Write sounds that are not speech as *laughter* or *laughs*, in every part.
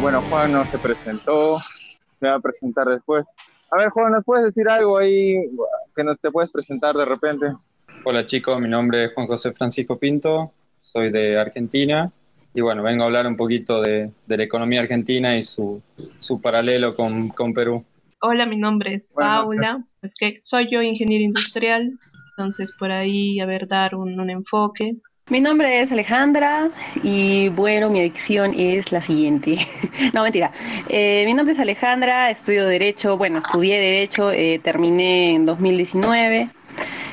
bueno, Juan no se presentó, se va a presentar después. A ver, Juan, ¿nos puedes decir algo ahí que no te puedes presentar de repente? Hola chicos, mi nombre es Juan José Francisco Pinto, soy de Argentina y bueno, vengo a hablar un poquito de, la economía argentina y su, su paralelo con, con, Perú. Hola, mi nombre es Paula, es que soy yo ingeniero industrial, entonces por ahí a ver dar un, un enfoque. Mi nombre es Alejandra y bueno, mi adicción es la siguiente. *laughs* no, mentira. Eh, mi nombre es Alejandra, estudio Derecho, bueno, estudié Derecho, eh, terminé en 2019.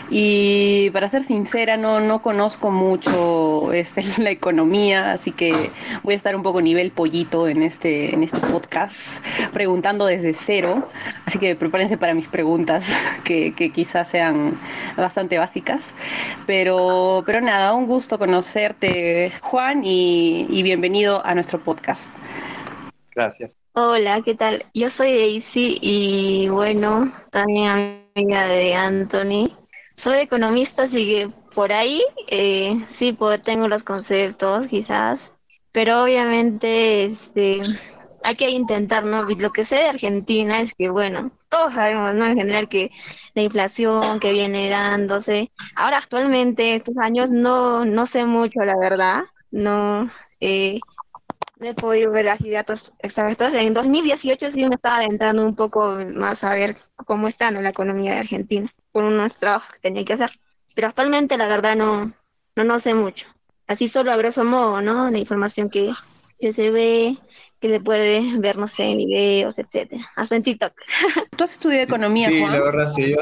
Y para ser sincera, no, no conozco mucho este, *laughs* la economía, así que voy a estar un poco nivel pollito en este, en este podcast, preguntando desde cero. Así que prepárense para mis preguntas, *laughs* que, que quizás sean bastante básicas. Pero, pero nada, un gusto conocerte, Juan, y, y bienvenido a nuestro podcast. Gracias. Hola, ¿qué tal? Yo soy Daisy y bueno, también amiga de Anthony soy economista, así que por ahí eh, sí pues, tengo los conceptos quizás, pero obviamente este, hay que intentar, ¿no? Lo que sé de Argentina es que, bueno, todos sabemos, ¿no? En general que la inflación que viene dándose. Ahora actualmente, estos años, no, no sé mucho, la verdad, no, eh, no he podido ver así datos exactos. En 2018 sí me estaba adentrando un poco más a ver cómo está ¿no? la economía de Argentina por unos trabajos que tenía que hacer. Pero actualmente la verdad no, no, no sé mucho. Así solo a grosso modo, ¿no? La información que, que se ve, que se puede ver, no sé, en videos, etcétera, hasta en TikTok. *laughs* ¿Tú has estudiado economía, sí, Juan? Sí, la verdad sí.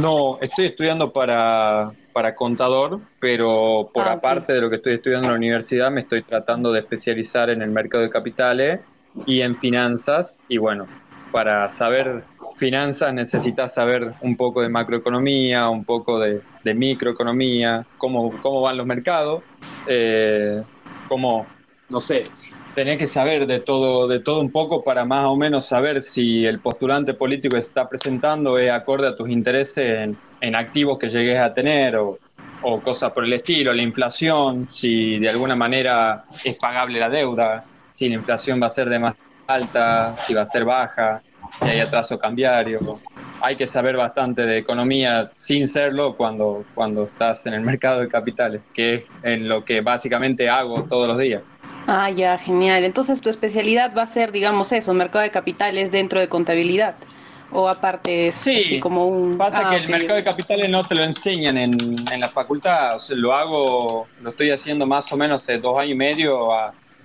No, estoy estudiando para, para contador, pero por ah, aparte de lo que estoy estudiando en la universidad, me estoy tratando de especializar en el mercado de capitales y en finanzas. Y bueno, para saber finanzas necesitas saber un poco de macroeconomía, un poco de, microeconomía, cómo, cómo van los mercados, eh, cómo, no sé, tenés que saber de todo, de todo un poco para más o menos saber si el postulante político que está presentando es acorde a tus intereses en, activos que llegues a tener o, o cosas por el estilo, la inflación, si de alguna manera es pagable la deuda, si la inflación va a ser de más alta, si va a ser baja, si hay atraso cambiario. Hay que saber bastante de economía sin serlo cuando, cuando estás en el mercado de capitales, que es en lo que básicamente hago todos los días. Ah, ya, genial. Entonces tu especialidad va a ser, digamos, eso, mercado de capitales dentro de contabilidad. O aparte es sí, como un... Pasa ah, que el mercado de capitales no te lo enseñan en, en la facultad. O sea, lo hago, lo estoy haciendo más o menos de dos años y medio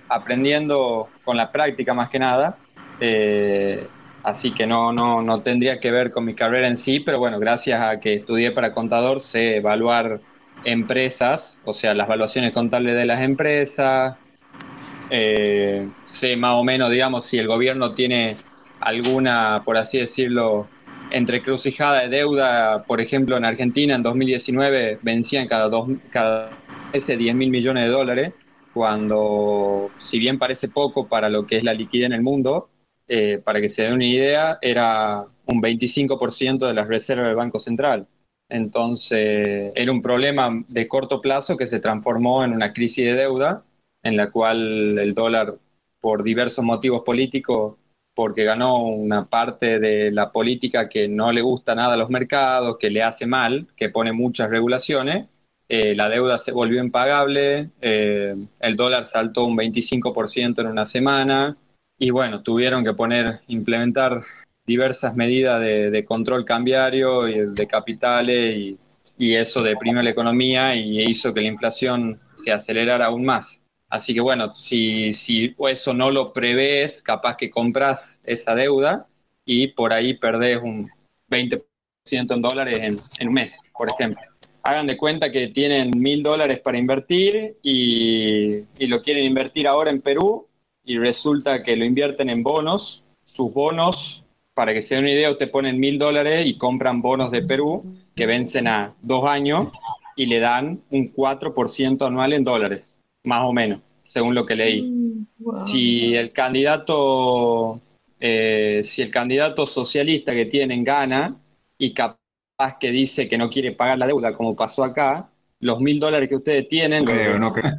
aprendiendo con la práctica más que nada. Eh, así que no, no, no tendría que ver con mi carrera en sí, pero bueno, gracias a que estudié para contador, sé evaluar empresas, o sea, las evaluaciones contables de las empresas, eh, sé más o menos, digamos, si el gobierno tiene alguna, por así decirlo, entrecrucijada de deuda, por ejemplo, en Argentina en 2019 vencían cada dos, cada ese 10 mil millones de dólares, cuando, si bien parece poco para lo que es la liquidez en el mundo, eh, para que se den una idea, era un 25% de las reservas del Banco Central. Entonces, era un problema de corto plazo que se transformó en una crisis de deuda en la cual el dólar, por diversos motivos políticos, porque ganó una parte de la política que no le gusta nada a los mercados, que le hace mal, que pone muchas regulaciones, eh, la deuda se volvió impagable, eh, el dólar saltó un 25% en una semana y bueno, tuvieron que poner, implementar diversas medidas de, control cambiario y de capitales y, y eso deprimió la economía y hizo que la inflación se acelerara aún más. Así que bueno, si, si eso no lo prevés, capaz que compras esa deuda y por ahí perdés un 20% en dólares en, en, un mes, por ejemplo. Hagan de cuenta que tienen mil dólares para invertir y, y lo quieren invertir ahora en Perú y resulta que lo invierten en bonos. Sus bonos, para que se den una idea, te ponen mil dólares y compran bonos de Perú que vencen a dos años y le dan un 4% anual en dólares más o menos, según lo que leí. Mm, si el candidato, eh, si el candidato socialista que tienen gana y capaz que dice que no quiere pagar la deuda, como pasó acá, los mil dólares que ustedes tienen. Creo, no creo.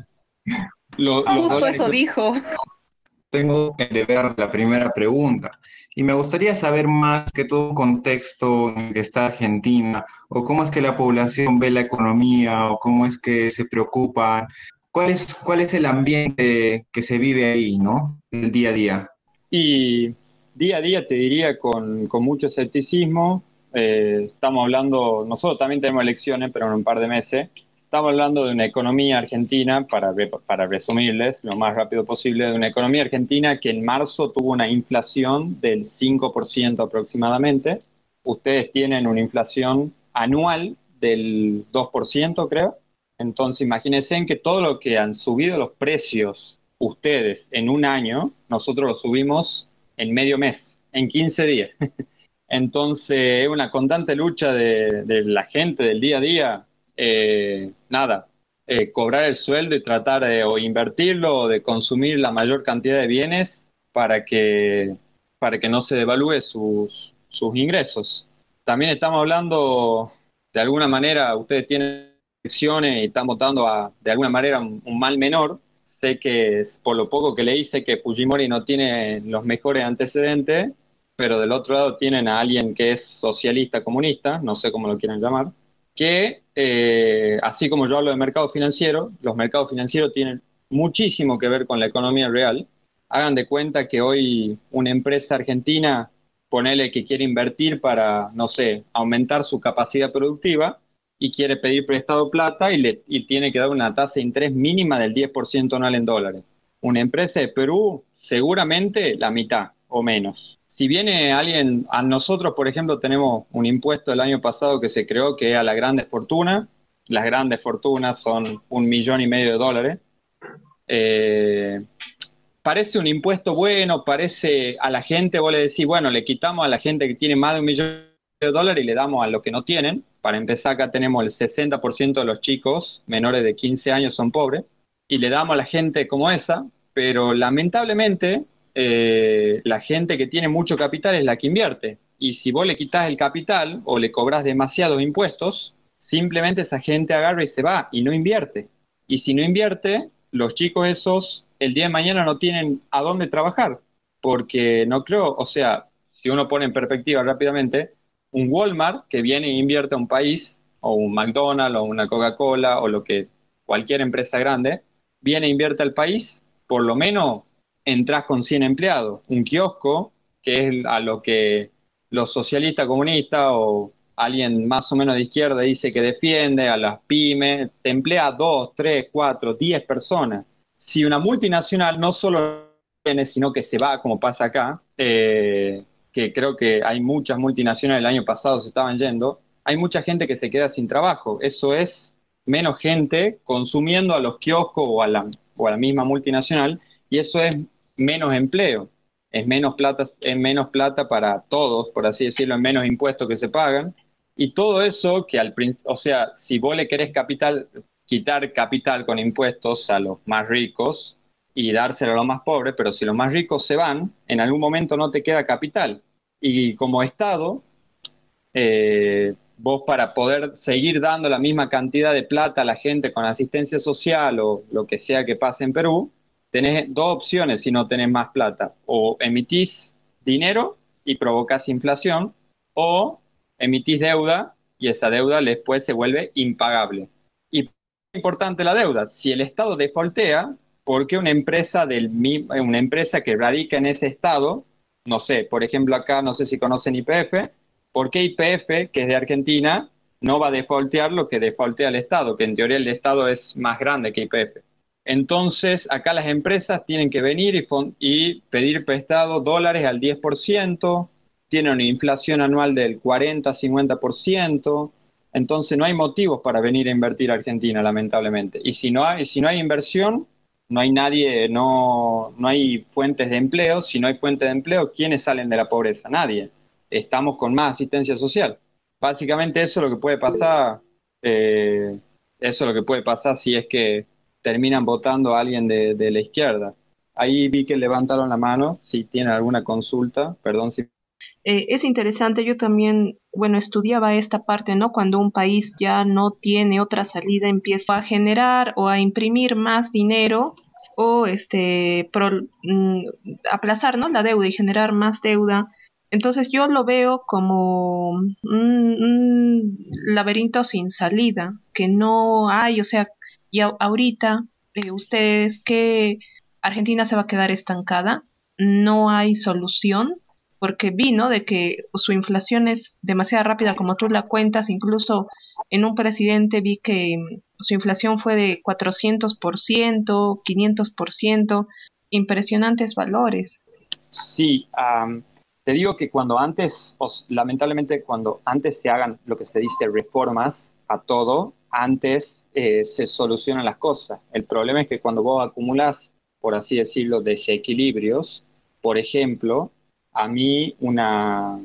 Lo, eso dijo. Tengo que ver la primera pregunta. Y me gustaría saber más que todo contexto en que está Argentina, o cómo es que la población ve la economía, o cómo es que se preocupan. ¿Cuál es, cuál es el ambiente que se vive ahí, ¿no? El día a día. Y día a día te diría con, con mucho escepticismo. Eh, estamos hablando, nosotros también tenemos elecciones, pero en un par de meses. Estamos hablando de una economía argentina, para, para resumirles lo más rápido posible, de una economía argentina que en marzo tuvo una inflación del 5% aproximadamente. Ustedes tienen una inflación anual del 2%, creo. Entonces, imagínense en que todo lo que han subido los precios ustedes en un año, nosotros lo subimos en medio mes, en 15 días. *laughs* Entonces, es una constante lucha de, de la gente del día a día eh, nada, eh, cobrar el sueldo y tratar de o invertirlo o de consumir la mayor cantidad de bienes para que, para que no se devalúe sus, sus ingresos. También estamos hablando, de alguna manera, ustedes tienen elecciones y están votando a, de alguna manera, un, mal menor. Sé que por lo poco que le hice que Fujimori no tiene los mejores antecedentes, pero del otro lado tienen a alguien que es socialista comunista, no sé cómo lo quieren llamar, que eh, así como yo hablo de mercado financiero, los mercados financieros tienen muchísimo que ver con la economía real. Hagan de cuenta que hoy una empresa argentina, ponele que quiere invertir para, no sé, aumentar su capacidad productiva y quiere pedir prestado plata y, le, y tiene que dar una tasa de interés mínima del 10% anual en dólares. Una empresa de Perú, seguramente la mitad o menos si viene alguien, a nosotros, por ejemplo, tenemos un impuesto del año pasado que se creó que es a las grandes fortunas. Las grandes fortunas son un millón y medio de dólares. Eh, parece un impuesto bueno, parece a la gente, vos le decís, bueno, le quitamos a la gente que tiene más de un millón de dólares y le damos a los que no tienen. Para empezar, acá tenemos el 60% de los chicos menores de 15 años son pobres y le damos a la gente como esa, pero lamentablemente eh, la gente que tiene mucho capital es la que invierte. Y si vos le quitas el capital o le cobras demasiados impuestos, simplemente esa gente agarra y se va y no invierte. Y si no invierte, los chicos esos el día de mañana no tienen a dónde trabajar. Porque no creo, o sea, si uno pone en perspectiva rápidamente, un Walmart que viene e invierte a un país, o un McDonald's, o una Coca-Cola, o lo que cualquier empresa grande, viene e invierte al país, por lo menos entras con 100 empleados. Un kiosco, que es a lo que los socialistas comunistas o alguien más o menos de izquierda dice que defiende a las pymes, te emplea 2, 3, 4, 10 personas. Si una multinacional no solo viene, sino que se va, como pasa acá, eh, que creo que hay muchas multinacionales el año pasado se estaban yendo, hay mucha gente que se queda sin trabajo. Eso es menos gente consumiendo a los kioscos o a la, o a la misma multinacional, y eso es menos empleo, es menos plata, es menos plata para todos, por así decirlo, es menos impuestos que se pagan. Y todo eso que al principio, o sea, si vos le querés capital, quitar capital con impuestos a los más ricos y dárselo a los más pobres, pero si los más ricos se van, en algún momento no te queda capital. Y como Estado, eh, vos para poder seguir dando la misma cantidad de plata a la gente con asistencia social o lo que sea que pase en Perú, tenés dos opciones si no tenés más plata. O emitís dinero y provocas inflación, o emitís deuda y esa deuda después se vuelve impagable. Y es importante la deuda. Si el Estado defaultea, ¿por qué una empresa, del, una empresa que radica en ese Estado, no sé, por ejemplo acá, no sé si conocen IPF, ¿por qué IPF, que es de Argentina, no va a defaultear lo que defaultea el Estado? Que en teoría el Estado es más grande que IPF. Entonces, acá las empresas tienen que venir y, pedir prestado dólares al 10%, tienen una inflación anual del 40-50%, entonces no hay motivos para venir a invertir a Argentina, lamentablemente. Y si no hay, inversión, no hay nadie, no, no hay fuentes de empleo. Si no hay fuentes de empleo, ¿quiénes salen de la pobreza? Nadie. Estamos con más asistencia social. Básicamente eso es lo que puede pasar, eh, eso es lo que puede pasar si es que terminan votando a alguien de, la izquierda. Ahí vi que levantaron la mano, si tienen alguna consulta, perdón si... Eh, es interesante, yo también, bueno, estudiaba esta parte, ¿no? Cuando un país ya no tiene otra salida, empieza a generar o a imprimir más dinero o este mm, aplazar ¿no? la deuda y generar más deuda. Entonces yo lo veo como un, laberinto sin salida, que no hay, o sea, y ahorita eh, ustedes que Argentina se va a quedar estancada, no hay solución, porque vino de que su inflación es demasiado rápida como tú la cuentas, incluso en un presidente vi que su inflación fue de 400%, 500%, impresionantes valores. Sí, te digo que cuando antes, lamentablemente cuando antes se hagan lo que se dice reformas a todo, antes eh, se solucionan las cosas. El problema es que cuando vos acumulas, por así decirlo, desequilibrios, por ejemplo, a mí una,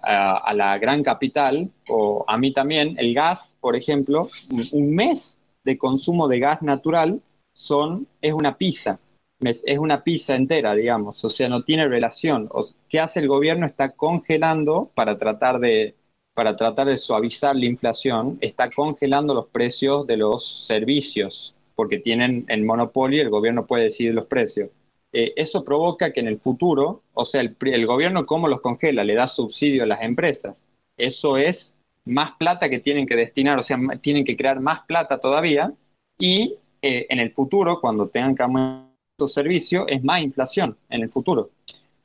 a, la gran capital, o a mí también, el gas, por ejemplo, un mes de consumo de gas natural son, es una pizza, es una pizza entera, digamos, o sea, no tiene relación. ¿Qué hace el gobierno? Está congelando para tratar de para tratar de suavizar la inflación, está congelando los precios de los servicios, porque tienen el monopolio y el gobierno puede decidir los precios. Eh, eso provoca que en el futuro, o sea, el, gobierno cómo los congela, le da subsidio a las empresas. Eso es más plata que tienen que destinar, o sea, tienen que crear más plata todavía y eh, en el futuro, cuando tengan que aumentar los servicios, es más inflación en el futuro.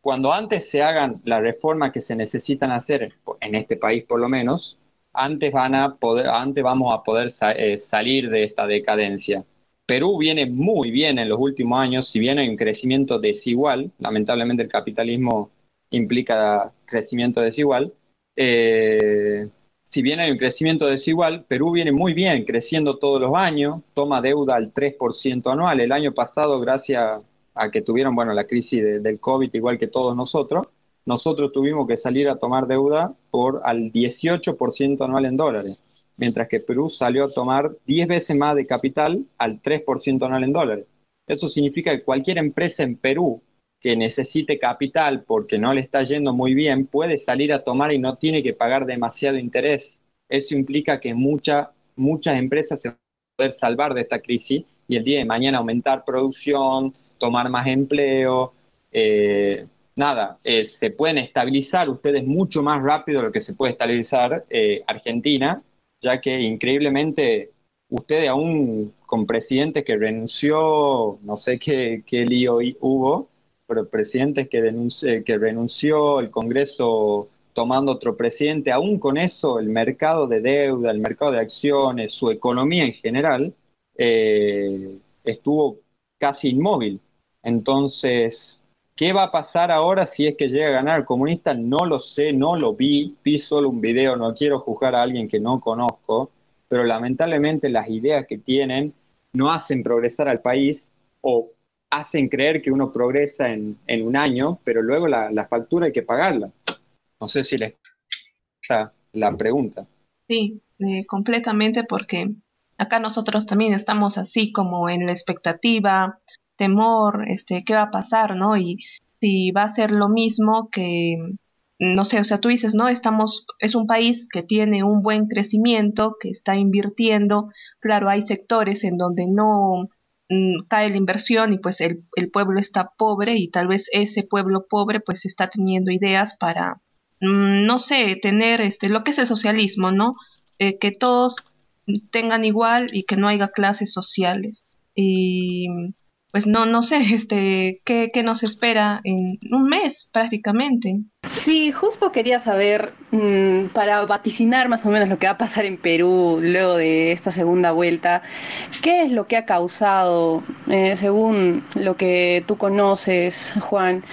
Cuando antes se hagan las reformas que se necesitan hacer, en este país por lo menos, antes, van a poder, antes vamos a poder eh, salir de esta decadencia. Perú viene muy bien en los últimos años, si bien hay un crecimiento desigual, lamentablemente el capitalismo implica crecimiento desigual, eh, si bien hay un crecimiento desigual, Perú viene muy bien, creciendo todos los años, toma deuda al 3% anual. El año pasado, gracias a que tuvieron bueno, la crisis del COVID, igual que todos nosotros, nosotros tuvimos que salir a tomar deuda por al 18% anual en dólares mientras que Perú salió a tomar 10 veces más de capital al 3% anual en dólares. Eso significa que cualquier empresa en Perú que necesite capital porque no le está yendo muy bien puede salir a tomar y no tiene que pagar demasiado interés. Eso implica que muchas empresas se van a poder salvar de esta crisis y el día de mañana aumentar producción, tomar más empleo. Eh, nada, eh, se pueden estabilizar ustedes mucho más rápido de lo que se puede estabilizar eh, Argentina ya que increíblemente ustedes aún con presidentes que renunció, no sé qué, lío hubo, pero presidentes que, denunció, que renunció, el Congreso tomando otro presidente, aún con eso el mercado de deuda, el mercado de acciones, su economía en general, estuvo casi inmóvil. Entonces, ¿Qué va a pasar ahora si es que llega a ganar el comunista? No lo sé, no lo vi, vi solo un video, no quiero juzgar a alguien que no conozco, pero lamentablemente las ideas que tienen no hacen progresar al país o hacen creer que uno progresa en, un año, pero luego la, factura hay que pagarla. No sé si les está la pregunta. Sí, eh, completamente porque acá nosotros también estamos así como en la expectativa, temor, este, qué va a pasar, ¿no? Y si va a ser lo mismo que, no sé, o sea, tú dices, ¿no? Estamos, es un país que tiene un buen crecimiento, que está invirtiendo, claro, hay sectores en donde no mm, cae la inversión y pues el, pueblo está pobre y tal vez ese pueblo pobre pues está teniendo ideas para, mm, no sé, tener este, lo que es el socialismo, ¿no? Eh, que todos tengan igual y que no haya clases sociales. Y pues no, no sé, este, ¿qué, nos espera en un mes prácticamente. Sí, justo quería saber, mm, para vaticinar más o menos lo que va a pasar en Perú luego de esta segunda vuelta, ¿qué es lo que ha causado, eh, según lo que tú conoces, Juan?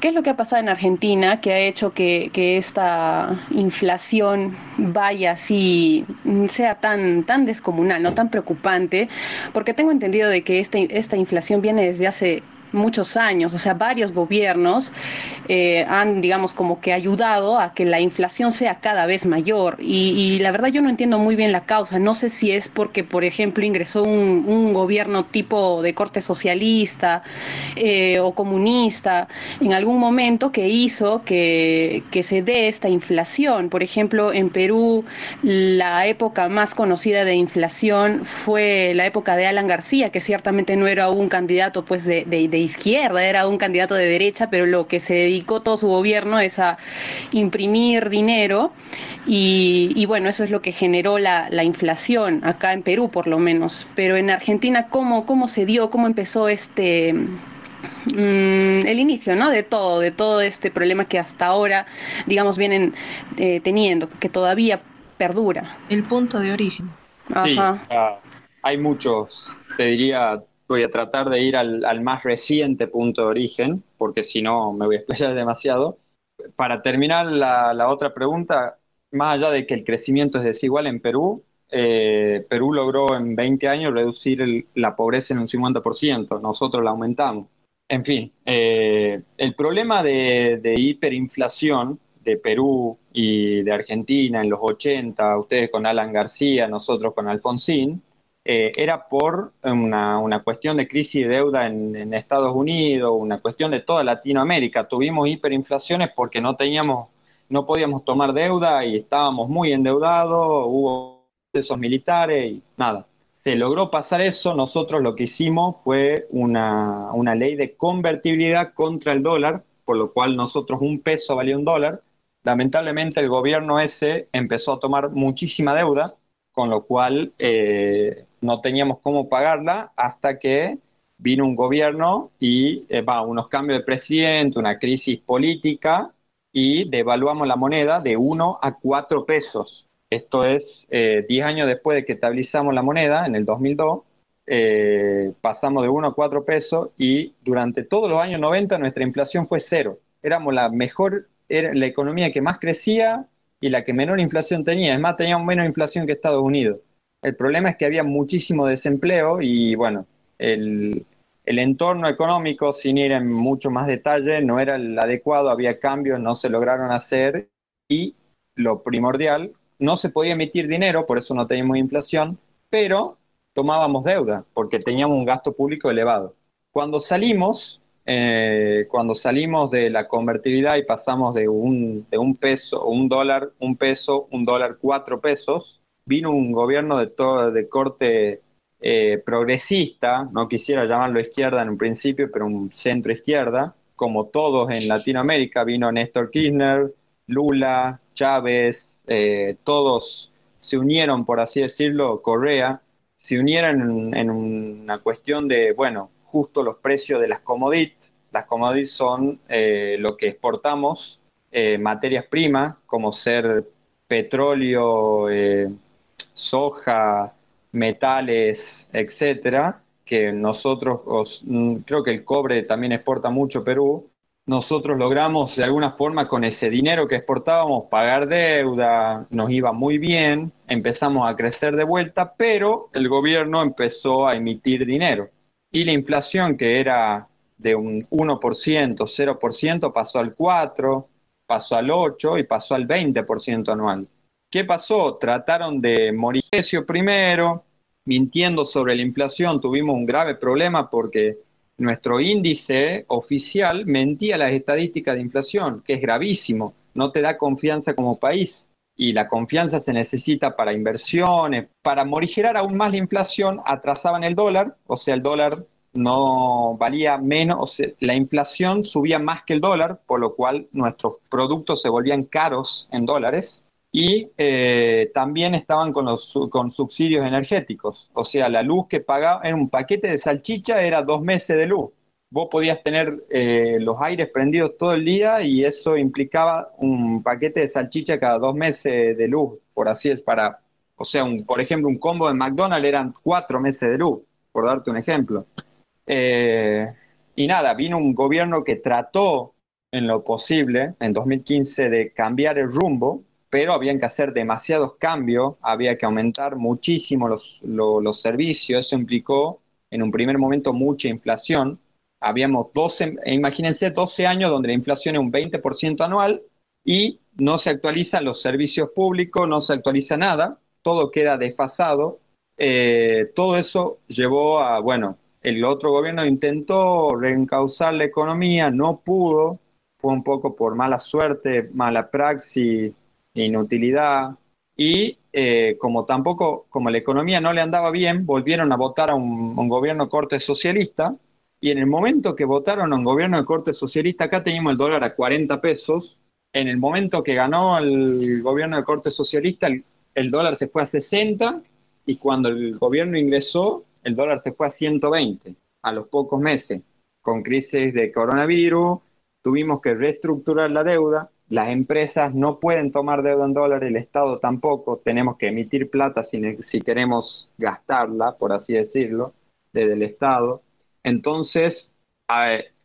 ¿Qué es lo que ha pasado en Argentina que ha hecho que, esta inflación vaya así, sea tan, tan descomunal, no tan preocupante? Porque tengo entendido de que esta, esta inflación viene desde hace muchos años, o sea, varios gobiernos eh, han, digamos, como que ayudado a que la inflación sea cada vez mayor. Y, la verdad yo no entiendo muy bien la causa. No sé si es porque, por ejemplo, ingresó un, gobierno tipo de corte socialista eh, o comunista en algún momento que hizo que, se dé esta inflación. Por ejemplo, en Perú la época más conocida de inflación fue la época de Alan García, que ciertamente no era un candidato pues de izquierda, era un candidato de derecha, pero lo que se dedicó todo su gobierno es a imprimir dinero y, bueno, eso es lo que generó la, inflación acá en Perú por lo menos. Pero en Argentina, ¿cómo, cómo se dio, cómo empezó este... Mm, el inicio, ¿no? De todo, de todo este problema que hasta ahora, digamos, vienen eh, teniendo, que todavía perdura. El punto de origen. Ajá. Ah, hay muchos, te diría, voy a tratar de ir al, más reciente punto de origen, porque si no me voy a explayar *laughs* demasiado. Para terminar la, otra pregunta, más allá de que el crecimiento es desigual en Perú, eh, Perú logró en 20 años reducir la pobreza en un 50%, nosotros la aumentamos. En fin, eh, el problema de, de, hiperinflación de Perú y de Argentina en los 80, ustedes con Alan García, nosotros con Alfonsín, eh, era por una, cuestión de crisis de deuda en, Estados Unidos, una cuestión de toda Latinoamérica. Tuvimos hiperinflaciones porque no teníamos, no podíamos tomar deuda y estábamos muy endeudados, hubo procesos militares y nada. Se logró pasar eso, nosotros lo que hicimos fue una, una ley de convertibilidad contra el dólar, por lo cual nosotros un peso valía un dólar. Lamentablemente el gobierno ese empezó a tomar muchísima deuda, con lo cual eh, no teníamos cómo pagarla hasta que vino un gobierno y eh, va, unos cambios de presidente, una crisis política y devaluamos la moneda de 1 a 4 pesos. Esto es 10 eh, años después de que estabilizamos la moneda, en el 2002, eh, pasamos de 1 a 4 pesos y durante todos los años 90 nuestra inflación fue cero. Éramos la mejor, era la economía que más crecía y la que menor inflación tenía. Es más, teníamos menos inflación que Estados Unidos. El problema es que había muchísimo desempleo y bueno, el, entorno económico, sin ir en mucho más detalle, no era el adecuado, había cambios, no se lograron hacer y lo primordial, no se podía emitir dinero, por eso no teníamos inflación, pero tomábamos deuda porque teníamos un gasto público elevado. Cuando salimos, eh, cuando salimos de la convertibilidad y pasamos de un, de un peso, un dólar, un peso, un dólar, cuatro pesos, vino un gobierno de, todo, de corte eh, progresista, no quisiera llamarlo izquierda en un principio, pero un centro izquierda, como todos en Latinoamérica, vino Néstor Kirchner, Lula, Chávez, eh, todos se unieron, por así decirlo, Correa, se unieron en, una cuestión de, bueno, justo los precios de las commodities. Las commodities son eh, lo que exportamos, materias primas, como ser petróleo, soja, metales, etcétera, que nosotros, mm, creo que el cobre también exporta mucho Perú, nosotros logramos de alguna forma con ese dinero que exportábamos pagar deuda, nos iba muy bien, empezamos a crecer de vuelta, pero el gobierno empezó a emitir dinero. Y la inflación que era de un 1%, 0%, pasó al 4%, pasó al 8% y pasó al 20% anual. ¿Qué pasó? Trataron de Mauricio primero, mintiendo sobre la inflación, tuvimos un grave problema porque nuestro índice oficial mentía las estadísticas de inflación, que es gravísimo, no te da confianza como país. Y la confianza se necesita para inversiones, para morigerar aún más la inflación, atrasaban el dólar, o sea, el dólar no valía menos, o sea, la inflación subía más que el dólar, por lo cual nuestros productos se volvían caros en dólares y eh, también estaban con los con subsidios energéticos. O sea, la luz que pagaba en un paquete de salchicha era dos meses de luz. Vos podías tener eh, los aires prendidos todo el día y eso implicaba un paquete de salchicha cada dos meses de luz, por así es, para, o sea, un, por ejemplo, un combo de McDonald's eran cuatro meses de luz, por darte un ejemplo. Eh, y nada, vino un gobierno que trató en lo posible, en 2015, de cambiar el rumbo pero habían que hacer demasiados cambios, había que aumentar muchísimo los, los, servicios, eso implicó en un primer momento mucha inflación, habíamos 12, imagínense 12 años donde la inflación es un 20% anual y no se actualizan los servicios públicos, no se actualiza nada, todo queda desfasado. Eh, todo eso llevó a, bueno, el otro gobierno intentó reencauzar la economía, no pudo, fue un poco por mala suerte, mala praxis, inutilidad, y eh, como tampoco, como la economía no le andaba bien, volvieron a votar a un, un, gobierno corte socialista, y en el momento que votaron a un gobierno de corte socialista, acá teníamos el dólar a 40 pesos, en el momento que ganó el gobierno de corte socialista, el, el dólar se fue a 60, y cuando el gobierno ingresó, el dólar se fue a 120 a los pocos meses. Con crisis de coronavirus, tuvimos que reestructurar la deuda. Las empresas no pueden tomar deuda en dólares, el Estado tampoco. Tenemos que emitir plata si, si queremos gastarla, por así decirlo, desde el Estado. Entonces,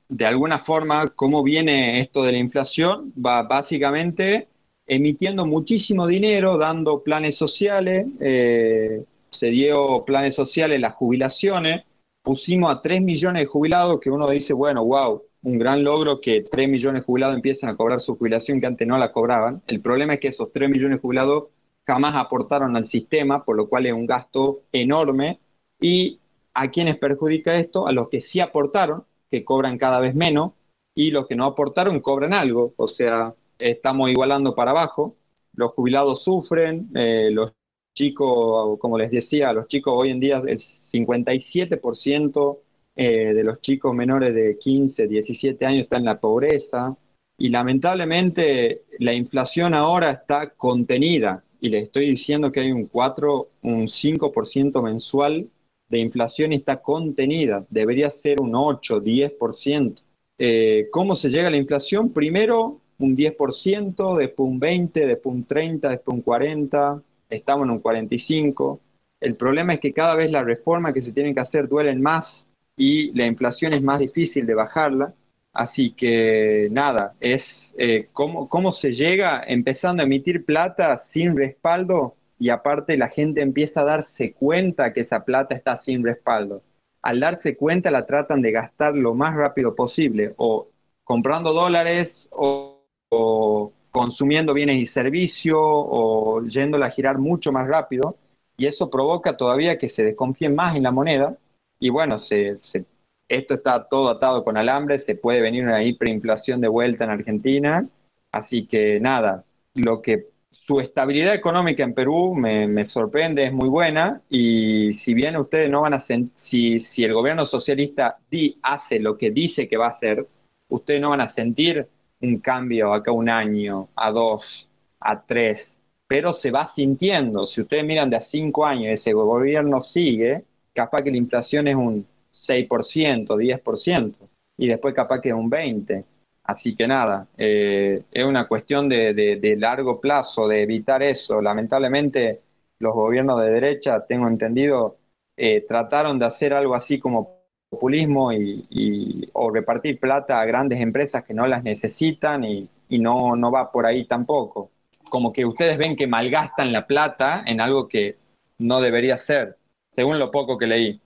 de alguna forma, ¿cómo viene esto de la inflación? Va básicamente emitiendo muchísimo dinero, dando planes sociales, eh, se dio planes sociales, las jubilaciones, pusimos a 3 millones de jubilados, que uno dice, bueno, wow, un gran logro que 3 millones de jubilados empiecen a cobrar su jubilación que antes no la cobraban. El problema es que esos 3 millones de jubilados jamás aportaron al sistema, por lo cual es un gasto enorme. ¿Y a quiénes perjudica esto? A los que sí aportaron, que cobran cada vez menos, y los que no aportaron cobran algo, o sea, estamos igualando para abajo. Los jubilados sufren, eh, los chicos, como les decía, los chicos hoy en día, el 57% eh, de los chicos menores de 15, 17 años están en la pobreza y lamentablemente la inflación ahora está contenida y le estoy diciendo que hay un 4, un 5% mensual de inflación y está contenida, debería ser un 8, 10%. Eh, ¿Cómo se llega a la inflación? Primero un 10%, después un 20%, después un 30%, después un 40%, estamos en un 45%. El problema es que cada vez las reformas que se tienen que hacer duelen más y la inflación es más difícil de bajarla. Así que nada, es eh, cómo, cómo se llega empezando a emitir plata sin respaldo y aparte la gente empieza a darse cuenta que esa plata está sin respaldo. Al darse cuenta la tratan de gastar lo más rápido posible o comprando dólares o, o consumiendo bienes y servicios o yéndola a girar mucho más rápido y eso provoca todavía que se desconfíen más en la moneda y bueno, esto está todo atado con alambre, se puede venir una hiperinflación de vuelta en Argentina, así que nada, lo que su estabilidad económica en Perú me, me, sorprende, es muy buena. Y si bien ustedes no van a si, si el gobierno socialista di, hace lo que dice que va a hacer, ustedes no van a sentir un cambio acá un año, a dos, a tres, pero se va sintiendo. Si ustedes miran de a cinco años, ese gobierno sigue, capaz que la inflación es un 6%, 10%, y después capaz que es un 20%. Así que nada, eh, es una cuestión de, de, largo plazo, de evitar eso. Lamentablemente, los gobiernos de derecha, tengo entendido, eh, trataron de hacer algo así como populismo y, y, o repartir plata a grandes empresas que no las necesitan y, y no, no va por ahí tampoco. Como que ustedes ven que malgastan la plata en algo que no debería ser, según lo poco que leí.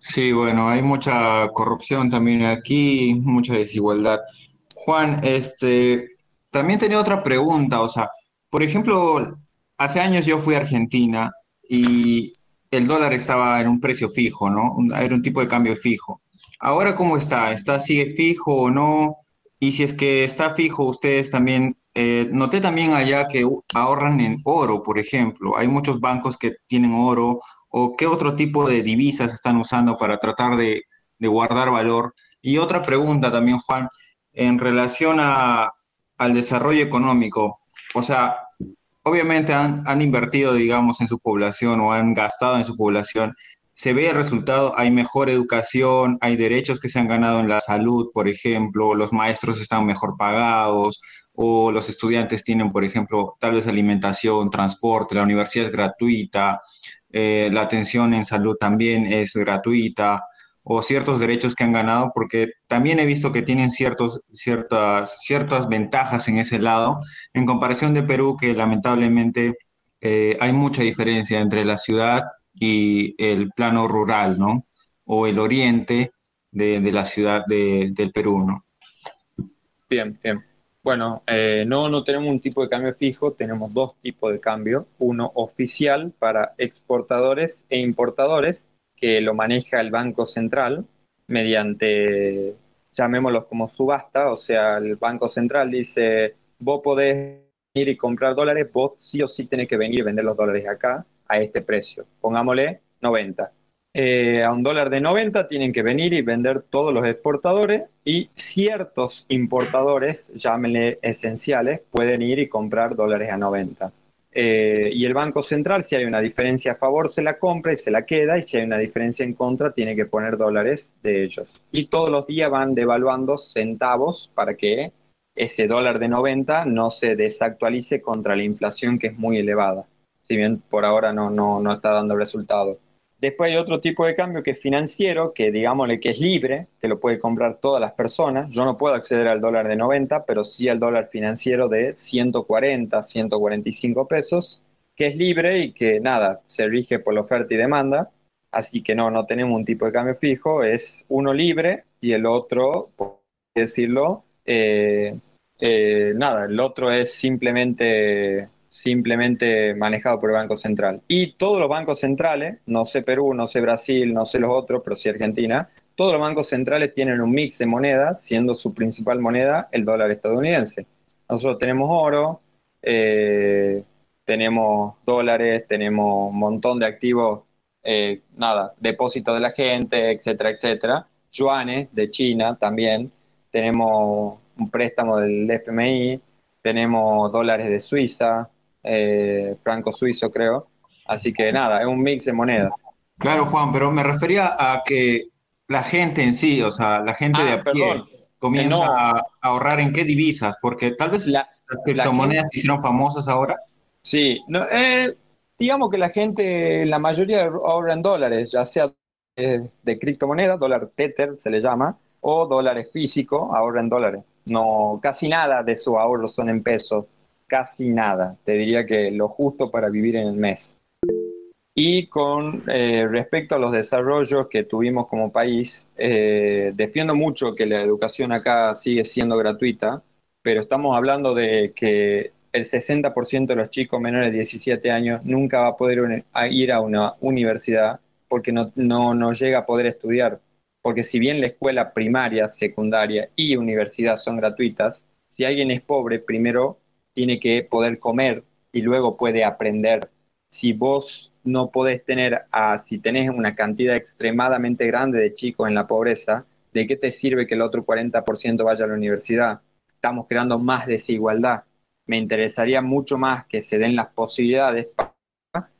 Sí, bueno, hay mucha corrupción también aquí, mucha desigualdad. Juan, este, también tenía otra pregunta, o sea, por ejemplo, hace años yo fui a Argentina y el dólar estaba en un precio fijo, ¿no? Era un tipo de cambio fijo. Ahora, ¿cómo está? ¿Está sigue fijo o no? Y si es que está fijo, ustedes también, eh, noté también allá que ahorran en oro, por ejemplo. Hay muchos bancos que tienen oro o qué otro tipo de divisas están usando para tratar de, de guardar valor. Y otra pregunta también, Juan, en relación a, al desarrollo económico. O sea, obviamente han, han, invertido, digamos, en su población o han gastado en su población, se ve el resultado, hay mejor educación, hay derechos que se han ganado en la salud, por ejemplo, los maestros están mejor pagados o los estudiantes tienen, por ejemplo, tal vez alimentación, transporte, la universidad es gratuita, eh, la atención en salud también es gratuita o ciertos derechos que han ganado, porque también he visto que tienen ciertos, ciertas, ciertas ventajas en ese lado, en comparación de Perú, que lamentablemente eh, hay mucha diferencia entre la ciudad y el plano rural, ¿no? O el oriente, de, la ciudad de, del Perú, ¿no? Bien, bien. Bueno, eh, no, no tenemos un tipo de cambio fijo, tenemos dos tipos de cambio. Uno oficial para exportadores e importadores, que lo maneja el Banco Central mediante, llamémoslos como subasta, o sea, el Banco Central dice, vos podés ir y comprar dólares, vos sí o sí tenés que venir y vender los dólares acá a este precio. Pongámosle 90. Eh, a un dólar de 90 tienen que venir y vender todos los exportadores y ciertos importadores, llámenle esenciales, pueden ir y comprar dólares a 90. Eh, y el Banco Central, si hay una diferencia a favor, se la compra y se la queda, y si hay una diferencia en contra, tiene que poner dólares de ellos. Y todos los días van devaluando centavos para que ese dólar de 90 no se desactualice contra la inflación que es muy elevada, si bien por ahora no, no, no está dando resultado. Después hay otro tipo de cambio que es financiero, que digámosle que es libre, que lo puede comprar todas las personas. Yo no puedo acceder al dólar de 90, pero sí al dólar financiero de 140, 145 pesos, que es libre y que nada, se rige por la oferta y demanda. Así que no, no tenemos un tipo de cambio fijo, es uno libre y el otro, por decirlo, eh, eh, nada, el otro es simplemente simplemente manejado por el Banco Central. Y todos los bancos centrales, no sé Perú, no sé Brasil, no sé los otros, pero sí Argentina, todos los bancos centrales tienen un mix de moneda, siendo su principal moneda el dólar estadounidense. Nosotros tenemos oro, eh, tenemos dólares, tenemos un montón de activos, eh, nada, depósitos de la gente, etcétera, etcétera. Yuanes de China también, tenemos un préstamo del FMI, tenemos dólares de Suiza, eh, franco suizo, creo. Así que nada, es un mix de monedas. Claro, Juan, pero me refería a que la gente en sí, o sea, la gente de Ah, a pie, perdón. comienza No. a ahorrar en qué divisas, porque tal vez La- las criptomonedas se hicieron famosas ahora. Sí, no, eh, digamos que la gente, la mayoría ahorra en dólares, ya sea eh, de criptomonedas, dólar Tether se le llama, o dólares físicos, ahorra en dólares. No, casi nada de su ahorro son en pesos, casi nada. Te diría que lo justo para vivir en el mes. Y con eh, respecto a los desarrollos que tuvimos como país, eh, defiendo mucho que la educación acá sigue siendo gratuita, pero estamos hablando de que el 60% de los chicos menores de 17 años nunca va a poder ir a una universidad porque no, no, no llega a poder estudiar. Porque si bien la escuela primaria, secundaria y universidad son gratuitas, si alguien es pobre, primero tiene que poder comer y luego puede aprender. Si vos no podés tener, a, si tenés una cantidad extremadamente grande de chicos en la pobreza, ¿de qué te sirve que el otro 40% vaya a la universidad? Estamos creando más desigualdad. Me interesaría mucho más que se den las posibilidades para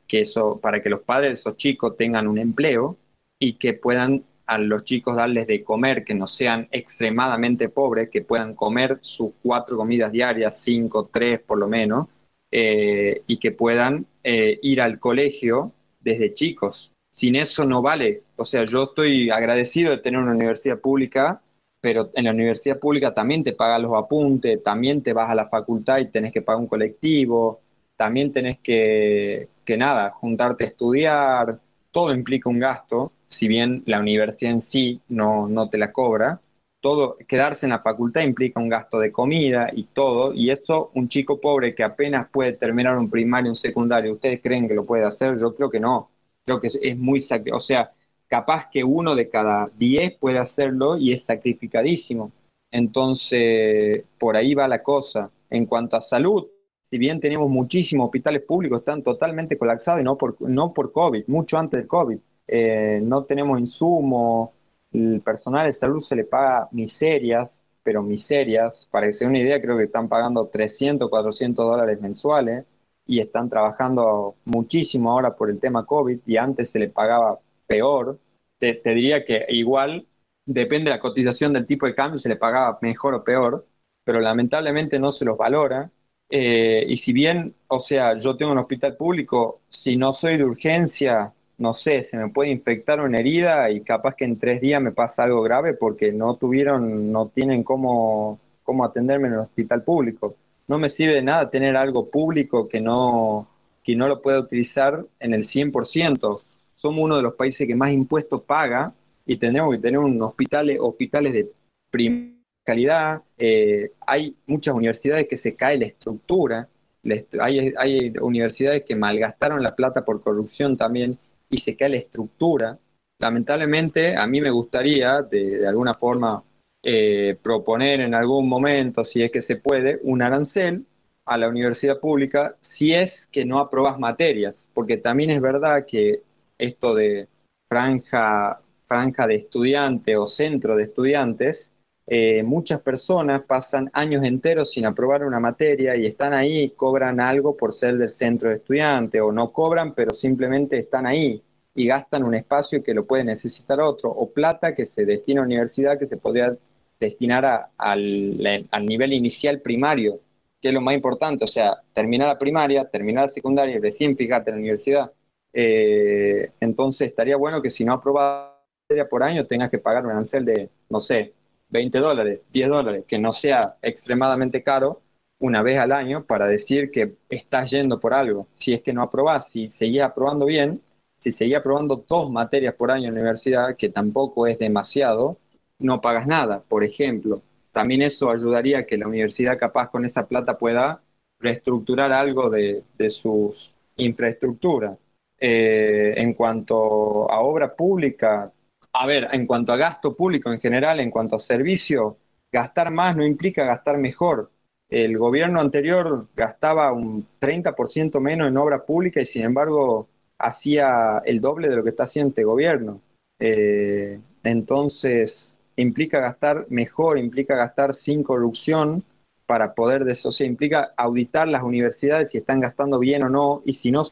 que, eso, para que los padres esos chicos tengan un empleo y que puedan a los chicos darles de comer, que no sean extremadamente pobres, que puedan comer sus cuatro comidas diarias, cinco, tres por lo menos, eh, y que puedan eh, ir al colegio desde chicos. Sin eso no vale. O sea, yo estoy agradecido de tener una universidad pública, pero en la universidad pública también te pagan los apuntes, también te vas a la facultad y tenés que pagar un colectivo, también tenés que, que nada, juntarte a estudiar, todo implica un gasto, si bien la universidad en sí no, no te la cobra, todo, quedarse en la facultad implica un gasto de comida y todo, y eso un chico pobre que apenas puede terminar un primario, un secundario, ¿ustedes creen que lo puede hacer? Yo creo que no, creo que es, es muy, o sea, capaz que uno de cada diez puede hacerlo y es sacrificadísimo. Entonces, por ahí va la cosa. En cuanto a salud, si bien tenemos muchísimos hospitales públicos, están totalmente colapsados y no por, no por COVID, mucho antes del COVID. Eh, no tenemos insumos, el personal de salud se le paga miserias, pero miserias. Para que se una idea, creo que están pagando 300, 400 dólares mensuales y están trabajando muchísimo ahora por el tema COVID y antes se le pagaba peor. Te, te diría que igual, depende de la cotización del tipo de cambio, se le pagaba mejor o peor, pero lamentablemente no se los valora. Eh, y si bien, o sea, yo tengo un hospital público, si no soy de urgencia, no sé, se me puede infectar una herida y capaz que en tres días me pasa algo grave porque no tuvieron, no tienen cómo, cómo atenderme en el hospital público. No me sirve de nada tener algo público que no, que no lo pueda utilizar en el 100%. Somos uno de los países que más impuestos paga y tendremos que tener unos hospitales, hospitales de primera calidad. Eh, hay muchas universidades que se cae la estructura, hay, hay universidades que malgastaron la plata por corrupción también y se cae la estructura. Lamentablemente, a mí me gustaría, de, alguna forma, eh, proponer en algún momento, si es que se puede, un arancel a la universidad pública si es que no aprobas materias, porque también es verdad que esto de franja, franja de estudiante o centro de estudiantes, eh, muchas personas pasan años enteros sin aprobar una materia y están ahí cobran algo por ser del centro de estudiante o no cobran, pero simplemente están ahí y gastan un espacio que lo puede necesitar otro, o plata que se destina a universidad que se podría destinar al, al nivel inicial primario, que es lo más importante, o sea, terminar la primaria, terminar la secundaria y recién fijarte en la universidad. Eh, entonces estaría bueno que si no aprobas por año tengas que pagar un arancel de, no sé, 20 dólares, 10 dólares, que no sea extremadamente caro una vez al año para decir que estás yendo por algo. Si es que no aprobás, si seguís aprobando bien, si seguís aprobando dos materias por año en la universidad, que tampoco es demasiado, no pagas nada, por ejemplo. También eso ayudaría a que la universidad capaz con esa plata pueda reestructurar algo de, de sus infraestructuras. Eh, en cuanto a obra pública, a ver, en cuanto a gasto público en general, en cuanto a servicio, gastar más no implica gastar mejor. El gobierno anterior gastaba un 30% menos en obra pública y sin embargo hacía el doble de lo que está haciendo este gobierno. Eh, entonces, implica gastar mejor, implica gastar sin corrupción para poder, de eso, o implica auditar las universidades si están gastando bien o no y si no,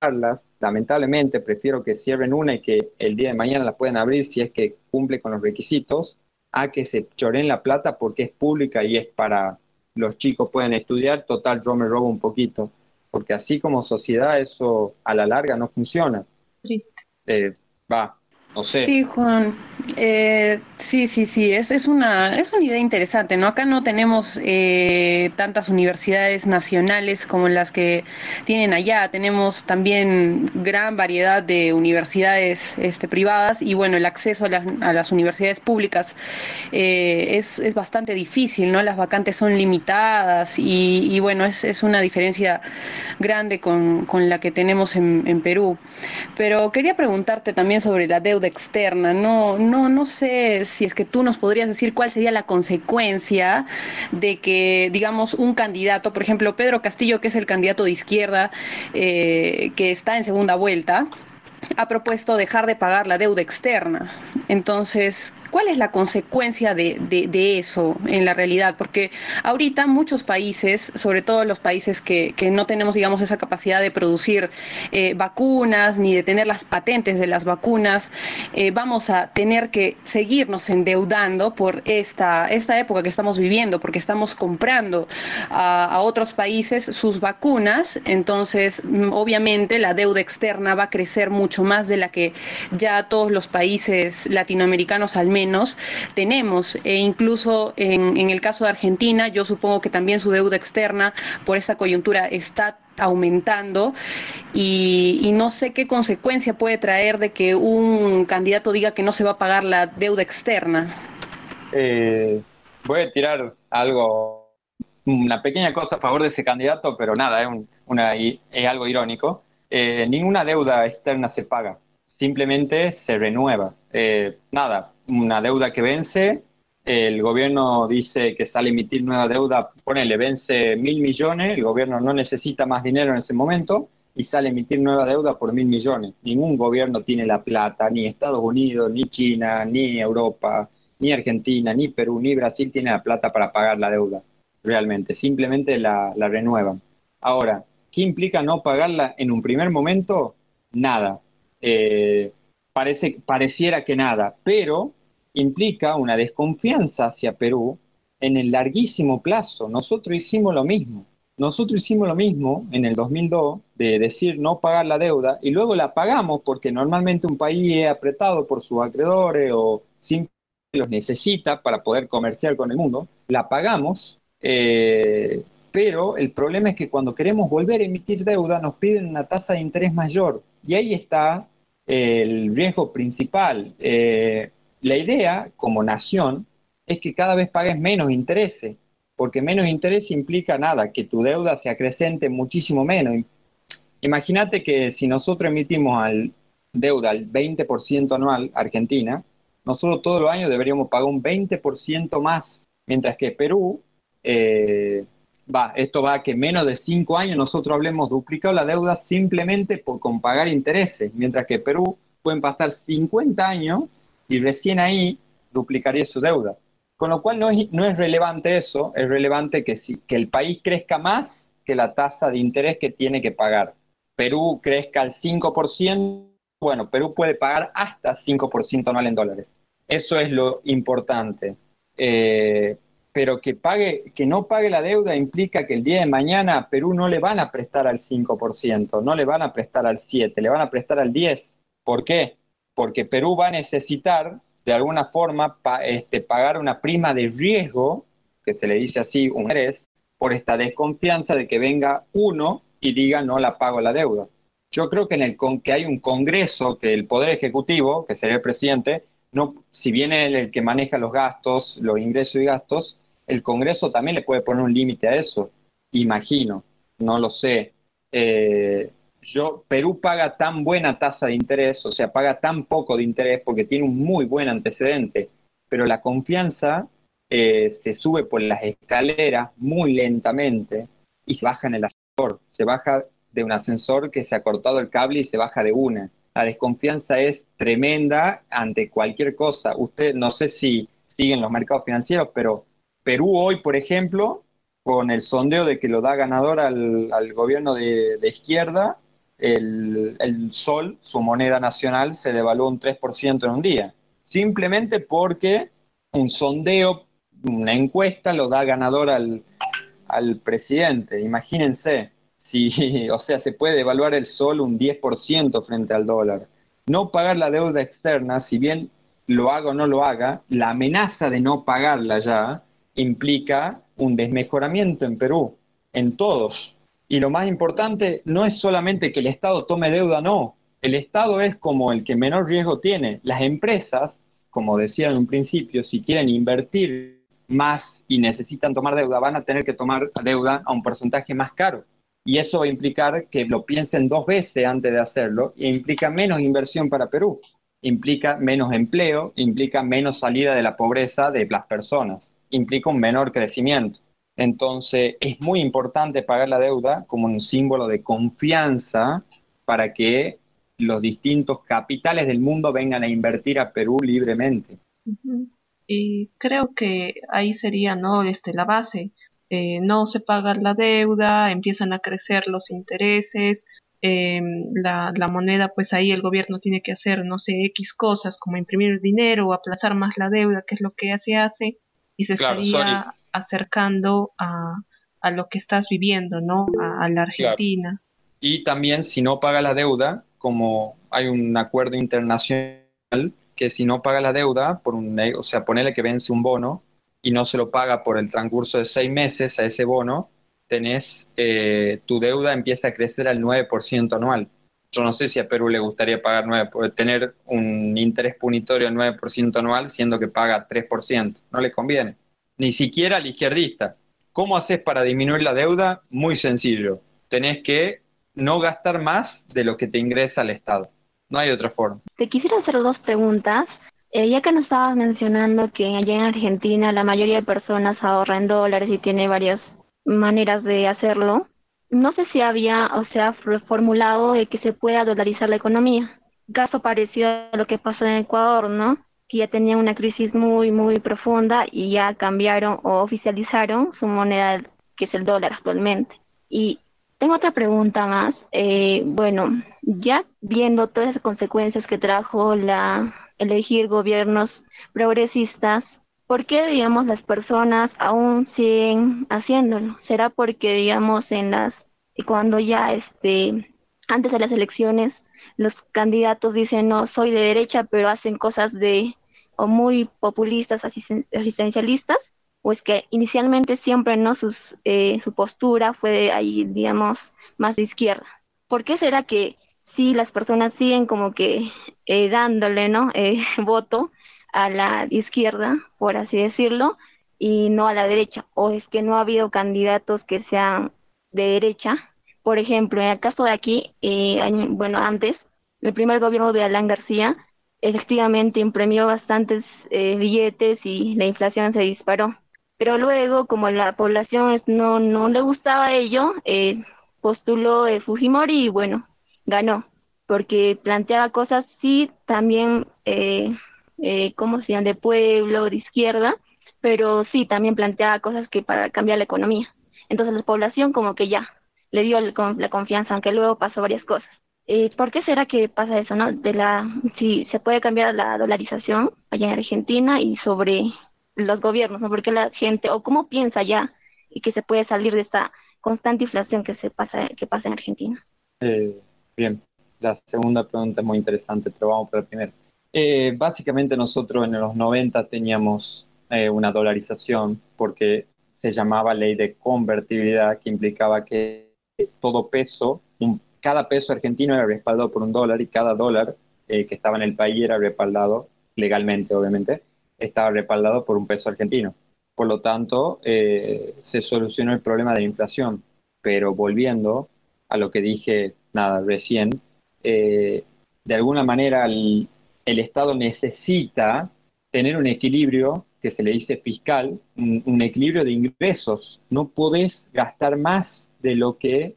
cerrarlas lamentablemente prefiero que cierren una y que el día de mañana la puedan abrir si es que cumple con los requisitos, a que se choren la plata porque es pública y es para los chicos pueden estudiar, total yo me robo un poquito, porque así como sociedad eso a la larga no funciona. Triste. Eh, va, Sí, Juan. Eh, sí, sí, sí, es, es, una, es una idea interesante, ¿no? Acá no tenemos eh, tantas universidades nacionales como las que tienen allá, tenemos también gran variedad de universidades este, privadas y bueno, el acceso a las, a las universidades públicas eh, es, es, bastante difícil, ¿no? Las vacantes son limitadas y, y bueno, es, es, una diferencia grande con, con la que tenemos en, en Perú. Pero quería preguntarte también sobre la externa. No, no, no sé si es que tú nos podrías decir cuál sería la consecuencia de que, digamos, un candidato, por ejemplo, Pedro Castillo, que es el candidato de izquierda, eh, que está en segunda vuelta, ha propuesto dejar de pagar la deuda externa. Entonces, ¿Cuál es la consecuencia de, de, eso en la realidad? Porque ahorita muchos países, sobre todo los países que, que no tenemos, digamos, esa capacidad de producir eh, vacunas ni de tener las patentes de las vacunas, eh, vamos a tener que seguirnos endeudando por esta, esta época que estamos viviendo, porque estamos comprando a, a otros países sus vacunas. Entonces, mm, obviamente, la deuda externa va a crecer mucho más de la que ya todos los países latinoamericanos al menos tenemos. E incluso en, el caso de Argentina, yo supongo que también su deuda externa por esta coyuntura está aumentando y, y, no sé qué consecuencia puede traer de que un candidato diga que no se va a pagar la deuda externa. Eh, voy a tirar algo, una pequeña cosa a favor de ese candidato, pero nada, es, un, una, es algo irónico. Eh, ninguna deuda externa se paga, simplemente se renueva. Eh, nada, una deuda que vence, el gobierno dice que sale a emitir nueva deuda, ponele, vence mil millones, el gobierno no necesita más dinero en ese momento y sale a emitir nueva deuda por mil millones. Ningún gobierno tiene la plata, ni Estados Unidos, ni China, ni Europa, ni Argentina, ni Perú, ni Brasil tiene la plata para pagar la deuda, realmente, simplemente la, la renuevan. Ahora, ¿qué implica no pagarla en un primer momento? Nada. Eh, parece, pareciera que nada, pero implica una desconfianza hacia Perú en el larguísimo plazo. Nosotros hicimos lo mismo. Nosotros hicimos lo mismo en el 2002 de decir no pagar la deuda y luego la pagamos porque normalmente un país es apretado por sus acreedores o simplemente los necesita para poder comerciar con el mundo. La pagamos, eh, pero el problema es que cuando queremos volver a emitir deuda nos piden una tasa de interés mayor y ahí está el riesgo principal. Eh, la idea como nación es que cada vez pagues menos intereses, porque menos interés implica nada, que tu deuda se acrecente muchísimo menos. Imagínate que si nosotros emitimos deuda al 20% anual, Argentina, nosotros todos los años deberíamos pagar un 20% más, mientras que Perú, eh, va, esto va a que menos de 5 años nosotros hablemos duplicado la deuda simplemente por con pagar intereses, mientras que Perú pueden pasar 50 años y recién ahí duplicaría su deuda. Con lo cual no es, no es relevante eso, es relevante que, si, que el país crezca más que la tasa de interés que tiene que pagar. Perú crezca al 5%, bueno, Perú puede pagar hasta 5% anual en dólares. Eso es lo importante. Eh, pero que, pague, que no pague la deuda implica que el día de mañana a Perú no le van a prestar al 5%, no le van a prestar al 7%, le van a prestar al 10%. ¿Por qué? Porque Perú va a necesitar de alguna forma este, pagar una prima de riesgo, que se le dice así, un interés, por esta desconfianza de que venga uno y diga no la pago la deuda. Yo creo que en el que hay un Congreso, que el Poder Ejecutivo, que sería el presidente, no, si el, el que maneja los gastos, los ingresos y gastos, el Congreso también le puede poner un límite a eso, imagino, no lo sé. Eh, yo, Perú paga tan buena tasa de interés, o sea, paga tan poco de interés porque tiene un muy buen antecedente, pero la confianza eh, se sube por las escaleras muy lentamente y se baja en el ascensor, se baja de un ascensor que se ha cortado el cable y se baja de una. La desconfianza es tremenda ante cualquier cosa. Usted, no sé si siguen los mercados financieros, pero Perú hoy, por ejemplo, con el sondeo de que lo da ganador al, gobierno de, izquierda, el, sol, su moneda nacional, se devaluó un 3% en un día. Simplemente porque un sondeo, una encuesta, lo da ganador al, al presidente. Imagínense, si, *laughs* o sea, se puede devaluar el sol un 10% frente al dólar. No pagar la deuda externa, si bien lo haga o no lo haga, la amenaza de no pagarla ya implica un desmejoramiento en Perú, en todos. Y lo más importante no es solamente que el Estado tome deuda, no. El Estado es como el que menor riesgo tiene. Las empresas, como decía en un principio, si quieren invertir más y necesitan tomar deuda, van a tener que tomar deuda a un porcentaje más caro. Y eso va a implicar que lo piensen dos veces antes de hacerlo implica menos inversión para Perú, implica menos empleo, implica menos salida de la pobreza de las personas implica un menor crecimiento. Entonces, es muy importante pagar la deuda como un símbolo de confianza para que los distintos capitales del mundo vengan a invertir a Perú libremente. Y creo que ahí sería no este la base. Eh, no se paga la deuda, empiezan a crecer los intereses, em, la, la, moneda, pues ahí el gobierno tiene que hacer, no sé, X cosas como imprimir dinero o aplazar más la deuda, que es lo que se hace, y se estaría acercando a, a, lo que estás viviendo, ¿no? A, la Argentina. Y también si no paga la deuda, como hay un acuerdo internacional que si no paga la deuda, por un, o sea, ponele que vence un bono y no se lo paga por el transcurso de seis meses a ese bono, tenés, eh, tu deuda empieza a crecer al 9% anual. Yo no sé si a Perú le gustaría pagar 9, tener un interés punitorio al 9% anual, siendo que paga 3%. No le conviene. Ni siquiera al izquierdista. ¿Cómo haces para disminuir la deuda? Muy sencillo. Tenés que no gastar más de lo que te ingresa al Estado. No hay otra forma. Te quisiera hacer dos preguntas. Eh, ya que nos estabas mencionando que allá en Argentina la mayoría de personas ahorra en dólares y tiene varias maneras de hacerlo, no sé si había, o sea, reformulado que se pueda dolarizar la economía. Caso parecido a lo que pasó en Ecuador, ¿no? Que ya tenían una crisis muy, muy profunda y ya cambiaron o oficializaron su moneda, que es el dólar actualmente. Y tengo otra pregunta más. Eh, bueno, ya viendo todas las consecuencias que trajo la elegir gobiernos progresistas, ¿por qué, digamos, las personas aún siguen haciéndolo? ¿Será porque, digamos, en las, cuando ya, este, antes de las elecciones, los candidatos dicen, no, soy de derecha, pero hacen cosas de, o muy populistas, asistencialistas? o es que inicialmente siempre, ¿no? Sus, eh, su postura fue ahí, digamos, más de izquierda. ¿Por qué será que si las personas siguen como que eh, dándole, ¿no? *laughs* Eh, voto a la izquierda, por así decirlo, y no a la derecha, o es que no ha habido candidatos que sean de derecha. Por ejemplo, en el caso de aquí, eh, bueno, antes, el primer gobierno de Alan García efectivamente imprimió bastantes eh, billetes y la inflación se disparó. Pero luego, como la población no, no le gustaba ello, eh, postuló eh, Fujimori y bueno, ganó, porque planteaba cosas, sí, también, eh, eh, ¿cómo se llama?, de pueblo, de izquierda, pero sí, también planteaba cosas que para cambiar la economía. Entonces la población como que ya le dio la confianza, aunque luego pasó varias cosas. Eh, ¿Por qué será que pasa eso, no? De la, si se puede cambiar la dolarización allá en Argentina y sobre los gobiernos, ¿no? Porque la gente, o cómo piensa ya y que se puede salir de esta constante inflación que se pasa, que pasa en Argentina. Eh, bien, la segunda pregunta es muy interesante, pero vamos por la primera. Eh, básicamente nosotros en los 90 teníamos eh, una dolarización porque se llamaba ley de convertibilidad que implicaba que todo peso, cada peso argentino era respaldado por un dólar y cada dólar que estaba en el país era respaldado legalmente, obviamente, estaba respaldado por un peso argentino. Por lo tanto, eh, se solucionó el problema de la inflación. Pero volviendo a lo que dije, nada, recién, eh, de alguna manera el, Estado necesita tener un equilibrio que se le dice fiscal, un, equilibrio de ingresos. No podés gastar más de lo que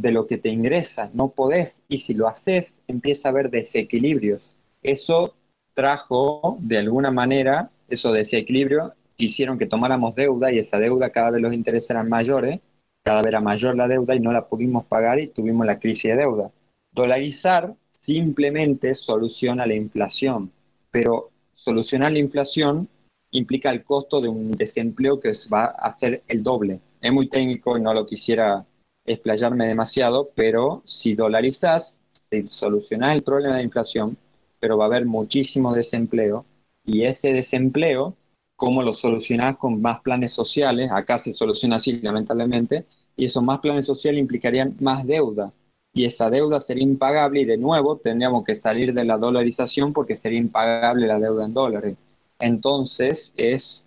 de lo que te ingresa, no podés, y si lo haces, empieza a haber desequilibrios. Eso trajo, de alguna manera, eso desequilibrio, hicieron que tomáramos deuda y esa deuda cada vez los intereses eran mayores, cada vez era mayor la deuda y no la pudimos pagar y tuvimos la crisis de deuda. Dolarizar simplemente soluciona la inflación, pero solucionar la inflación implica el costo de un desempleo que va a ser el doble. Es muy técnico y no lo quisiera explayarme demasiado, pero si dolarizas, si solucionas el problema de inflación, pero va a haber muchísimo desempleo y ese desempleo cómo lo solucionás con más planes sociales, acá se soluciona así lamentablemente, y esos más planes sociales implicarían más deuda, y esa deuda sería impagable y de nuevo tendríamos que salir de la dolarización porque sería impagable la deuda en dólares. Entonces, es,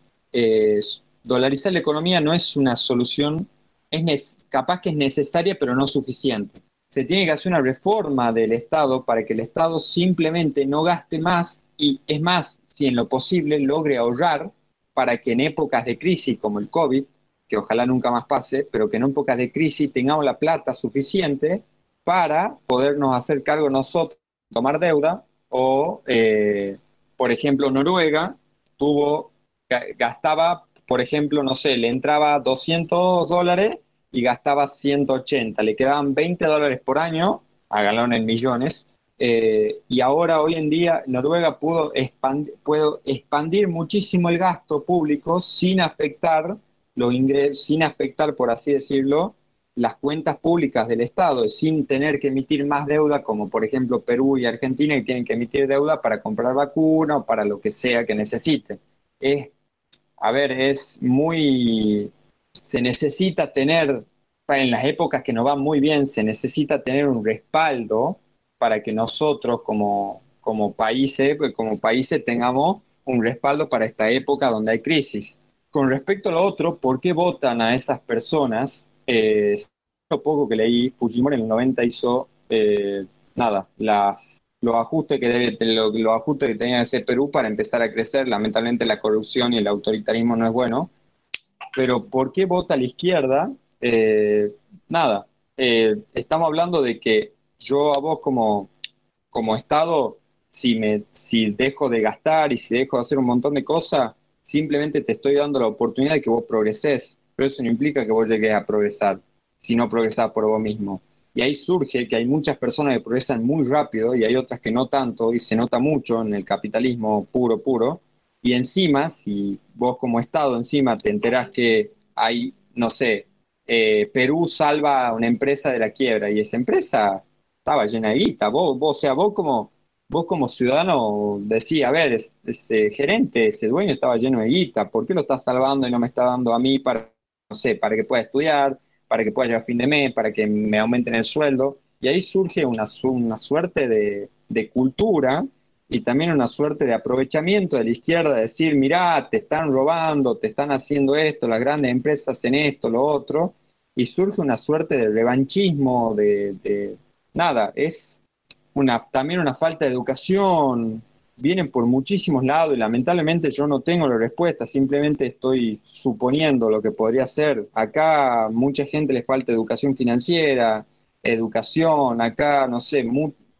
dolarizar la economía no es una solución, es capaz que es necesaria pero no suficiente. Se tiene que hacer una reforma del Estado para que el Estado simplemente no gaste más y es más, si en lo posible logre ahorrar para que en épocas de crisis como el COVID, que ojalá nunca más pase, pero que en épocas de crisis tengamos la plata suficiente para podernos hacer cargo nosotros, tomar deuda, o, eh, por ejemplo, Noruega tuvo, gastaba, por ejemplo, no sé, le entraba 200 dólares y gastaba 180, le quedaban 20 dólares por año, háganlo en millones, eh, y ahora, hoy en día, Noruega pudo expandir, expandir muchísimo el gasto público sin afectar los ingresos, sin afectar, por así decirlo, las cuentas públicas del Estado, sin tener que emitir más deuda, como por ejemplo Perú y Argentina, que tienen que emitir deuda para comprar vacuna o para lo que sea que necesiten. Es, a ver, es muy... Se necesita tener, en las épocas que nos van muy bien, se necesita tener un respaldo para que nosotros como, como países, como países tengamos un respaldo para esta época donde hay crisis. Con respecto a lo otro, ¿por qué votan a esas personas? Eh, lo poco que leí, Fujimori en el 90 hizo eh, nada, las, los ajustes que debe, los, los ajustes que tenía que hacer Perú para empezar a crecer. Lamentablemente la corrupción y el autoritarismo no es bueno. Pero ¿por qué vota la izquierda? Eh, nada, eh, estamos hablando de que yo a vos como, como Estado, si, me, si dejo de gastar y si dejo de hacer un montón de cosas, simplemente te estoy dando la oportunidad de que vos progreses, pero eso no implica que vos llegues a progresar, si no progresás por vos mismo. Y ahí surge que hay muchas personas que progresan muy rápido y hay otras que no tanto, y se nota mucho en el capitalismo puro, puro. Y encima, si vos como Estado encima te enterás que hay, no sé, eh, Perú salva a una empresa de la quiebra y esa empresa estaba llena de guita. Vos, vos, o sea, vos como, vos como ciudadano decís, a ver, ese gerente, ese dueño estaba lleno de guita, ¿por qué lo está salvando y no me está dando a mí para, no sé, para que pueda estudiar, para que pueda llegar a fin de mes, para que me aumenten el sueldo? Y ahí surge una, una suerte de, de cultura y también una suerte de aprovechamiento de la izquierda, decir, mirá, te están robando, te están haciendo esto, las grandes empresas hacen esto, lo otro, y surge una suerte de revanchismo, de, nada, es una, también una falta de educación, vienen por muchísimos lados y lamentablemente yo no tengo la respuesta, simplemente estoy suponiendo lo que podría ser. Acá mucha gente les falta educación financiera, educación, acá, no sé,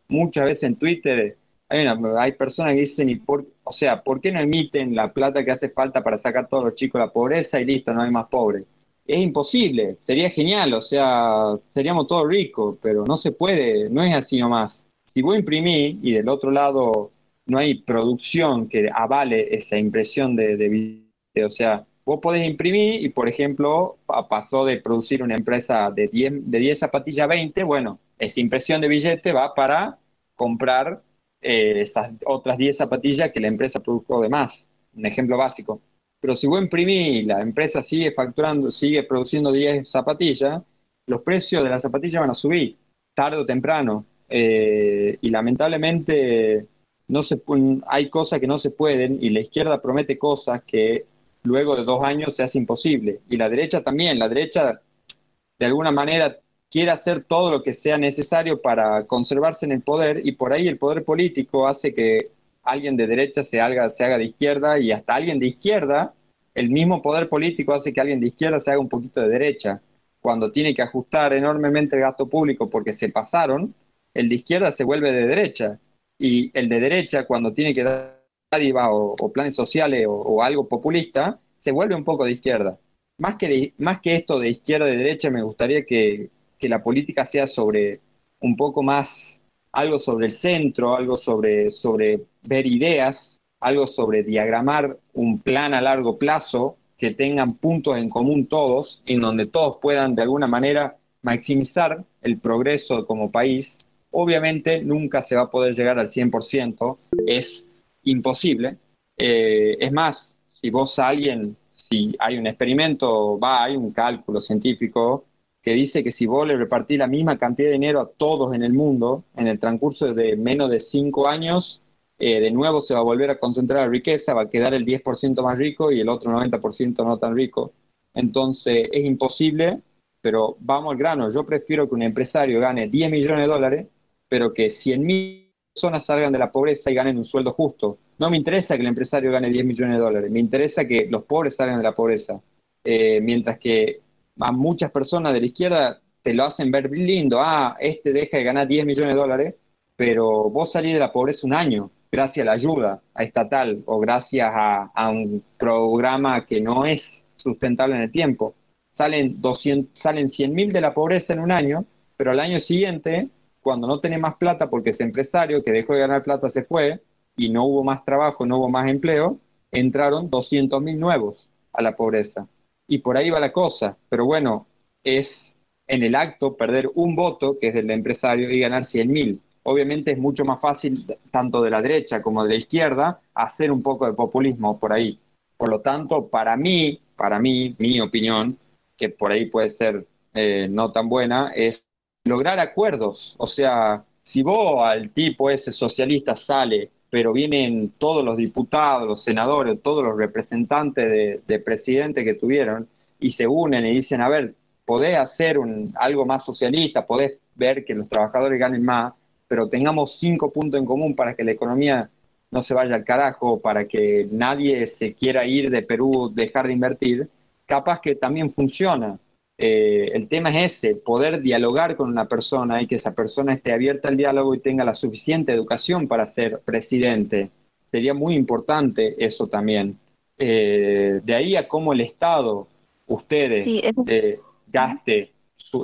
muchas veces en Twitter hay, hay personas que dicen, y por, o sea, ¿por qué no emiten la plata que hace falta para sacar a todos los chicos de la pobreza y listo, no hay más pobres? Es imposible, sería genial, o sea, seríamos todos ricos, pero no se puede, no es así nomás. Si vos imprimís y del otro lado no hay producción que avale esa impresión de, de, o sea, vos podés imprimir y, por ejemplo, pasó de producir una empresa de 10, de 10 zapatillas a 20, bueno, esa impresión de billete va para comprar eh, estas otras 10 zapatillas que la empresa produjo de más, un ejemplo básico. Pero si vos imprimís y la empresa sigue facturando, sigue produciendo 10 zapatillas, los precios de las zapatillas van a subir, tarde o temprano. Eh, y lamentablemente no se, hay cosas que no se pueden y la izquierda promete cosas que luego de dos años se hace imposible. Y la derecha también, la derecha de alguna manera quiere hacer todo lo que sea necesario para conservarse en el poder y por ahí el poder político hace que alguien de derecha se haga, se haga de izquierda y hasta alguien de izquierda, el mismo poder político hace que alguien de izquierda se haga un poquito de derecha. Cuando tiene que ajustar enormemente el gasto público porque se pasaron, el de izquierda se vuelve de derecha y el de derecha, cuando tiene que dar dádiva o, planes sociales o, algo populista, se vuelve un poco de izquierda. Más que, más que esto de izquierda y derecha, me gustaría que, que la política sea sobre un poco más algo sobre el centro, algo sobre, sobre ver ideas, algo sobre diagramar un plan a largo plazo que tengan puntos en común todos, en donde todos puedan de alguna manera maximizar el progreso como país Obviamente nunca se va a poder llegar al 100%, es imposible. Eh, es más, si vos alguien, si hay un experimento, va, hay un cálculo científico que dice que si vos le repartís la misma cantidad de dinero a todos en el mundo, en el transcurso de menos de cinco años, eh, de nuevo se va a volver a concentrar la riqueza, va a quedar el 10% más rico y el otro 90% no tan rico. Entonces es imposible, pero vamos al grano, yo prefiero que un empresario gane 10 millones de dólares pero que 100.000 personas salgan de la pobreza y ganen un sueldo justo. No me interesa que el empresario gane 10 millones de dólares, me interesa que los pobres salgan de la pobreza. Eh, mientras que a muchas personas de la izquierda te lo hacen ver lindo, ah, este deja de ganar 10 millones de dólares, pero vos salís de la pobreza un año gracias a la ayuda estatal o gracias a, a un programa que no es sustentable en el tiempo. Salen, 200, salen 100.000 de la pobreza en un año, pero al año siguiente cuando no tenés más plata porque ese empresario que dejó de ganar plata se fue y no hubo más trabajo, no hubo más empleo, entraron 200.000 nuevos a la pobreza. Y por ahí va la cosa. Pero bueno, es en el acto perder un voto, que es del empresario, y ganar 100.000. Obviamente es mucho más fácil, tanto de la derecha como de la izquierda, hacer un poco de populismo por ahí. Por lo tanto, para mí, para mí, mi opinión, que por ahí puede ser eh, no tan buena, es lograr acuerdos. O sea, si vos al tipo ese socialista sale, pero vienen todos los diputados, los senadores, todos los representantes de, presidente que tuvieron y se unen y dicen, a ver, podés hacer algo más socialista, podés ver que los trabajadores ganen más, pero tengamos cinco puntos en común para que la economía no se vaya al carajo, para que nadie se quiera ir de Perú, dejar de invertir, capaz que también funciona. Eh, el tema es ese, poder dialogar con una persona y que esa persona esté abierta al diálogo y tenga la suficiente educación para ser presidente. Sería muy importante eso también. Eh, de ahí a cómo el Estado, ustedes, eh, gaste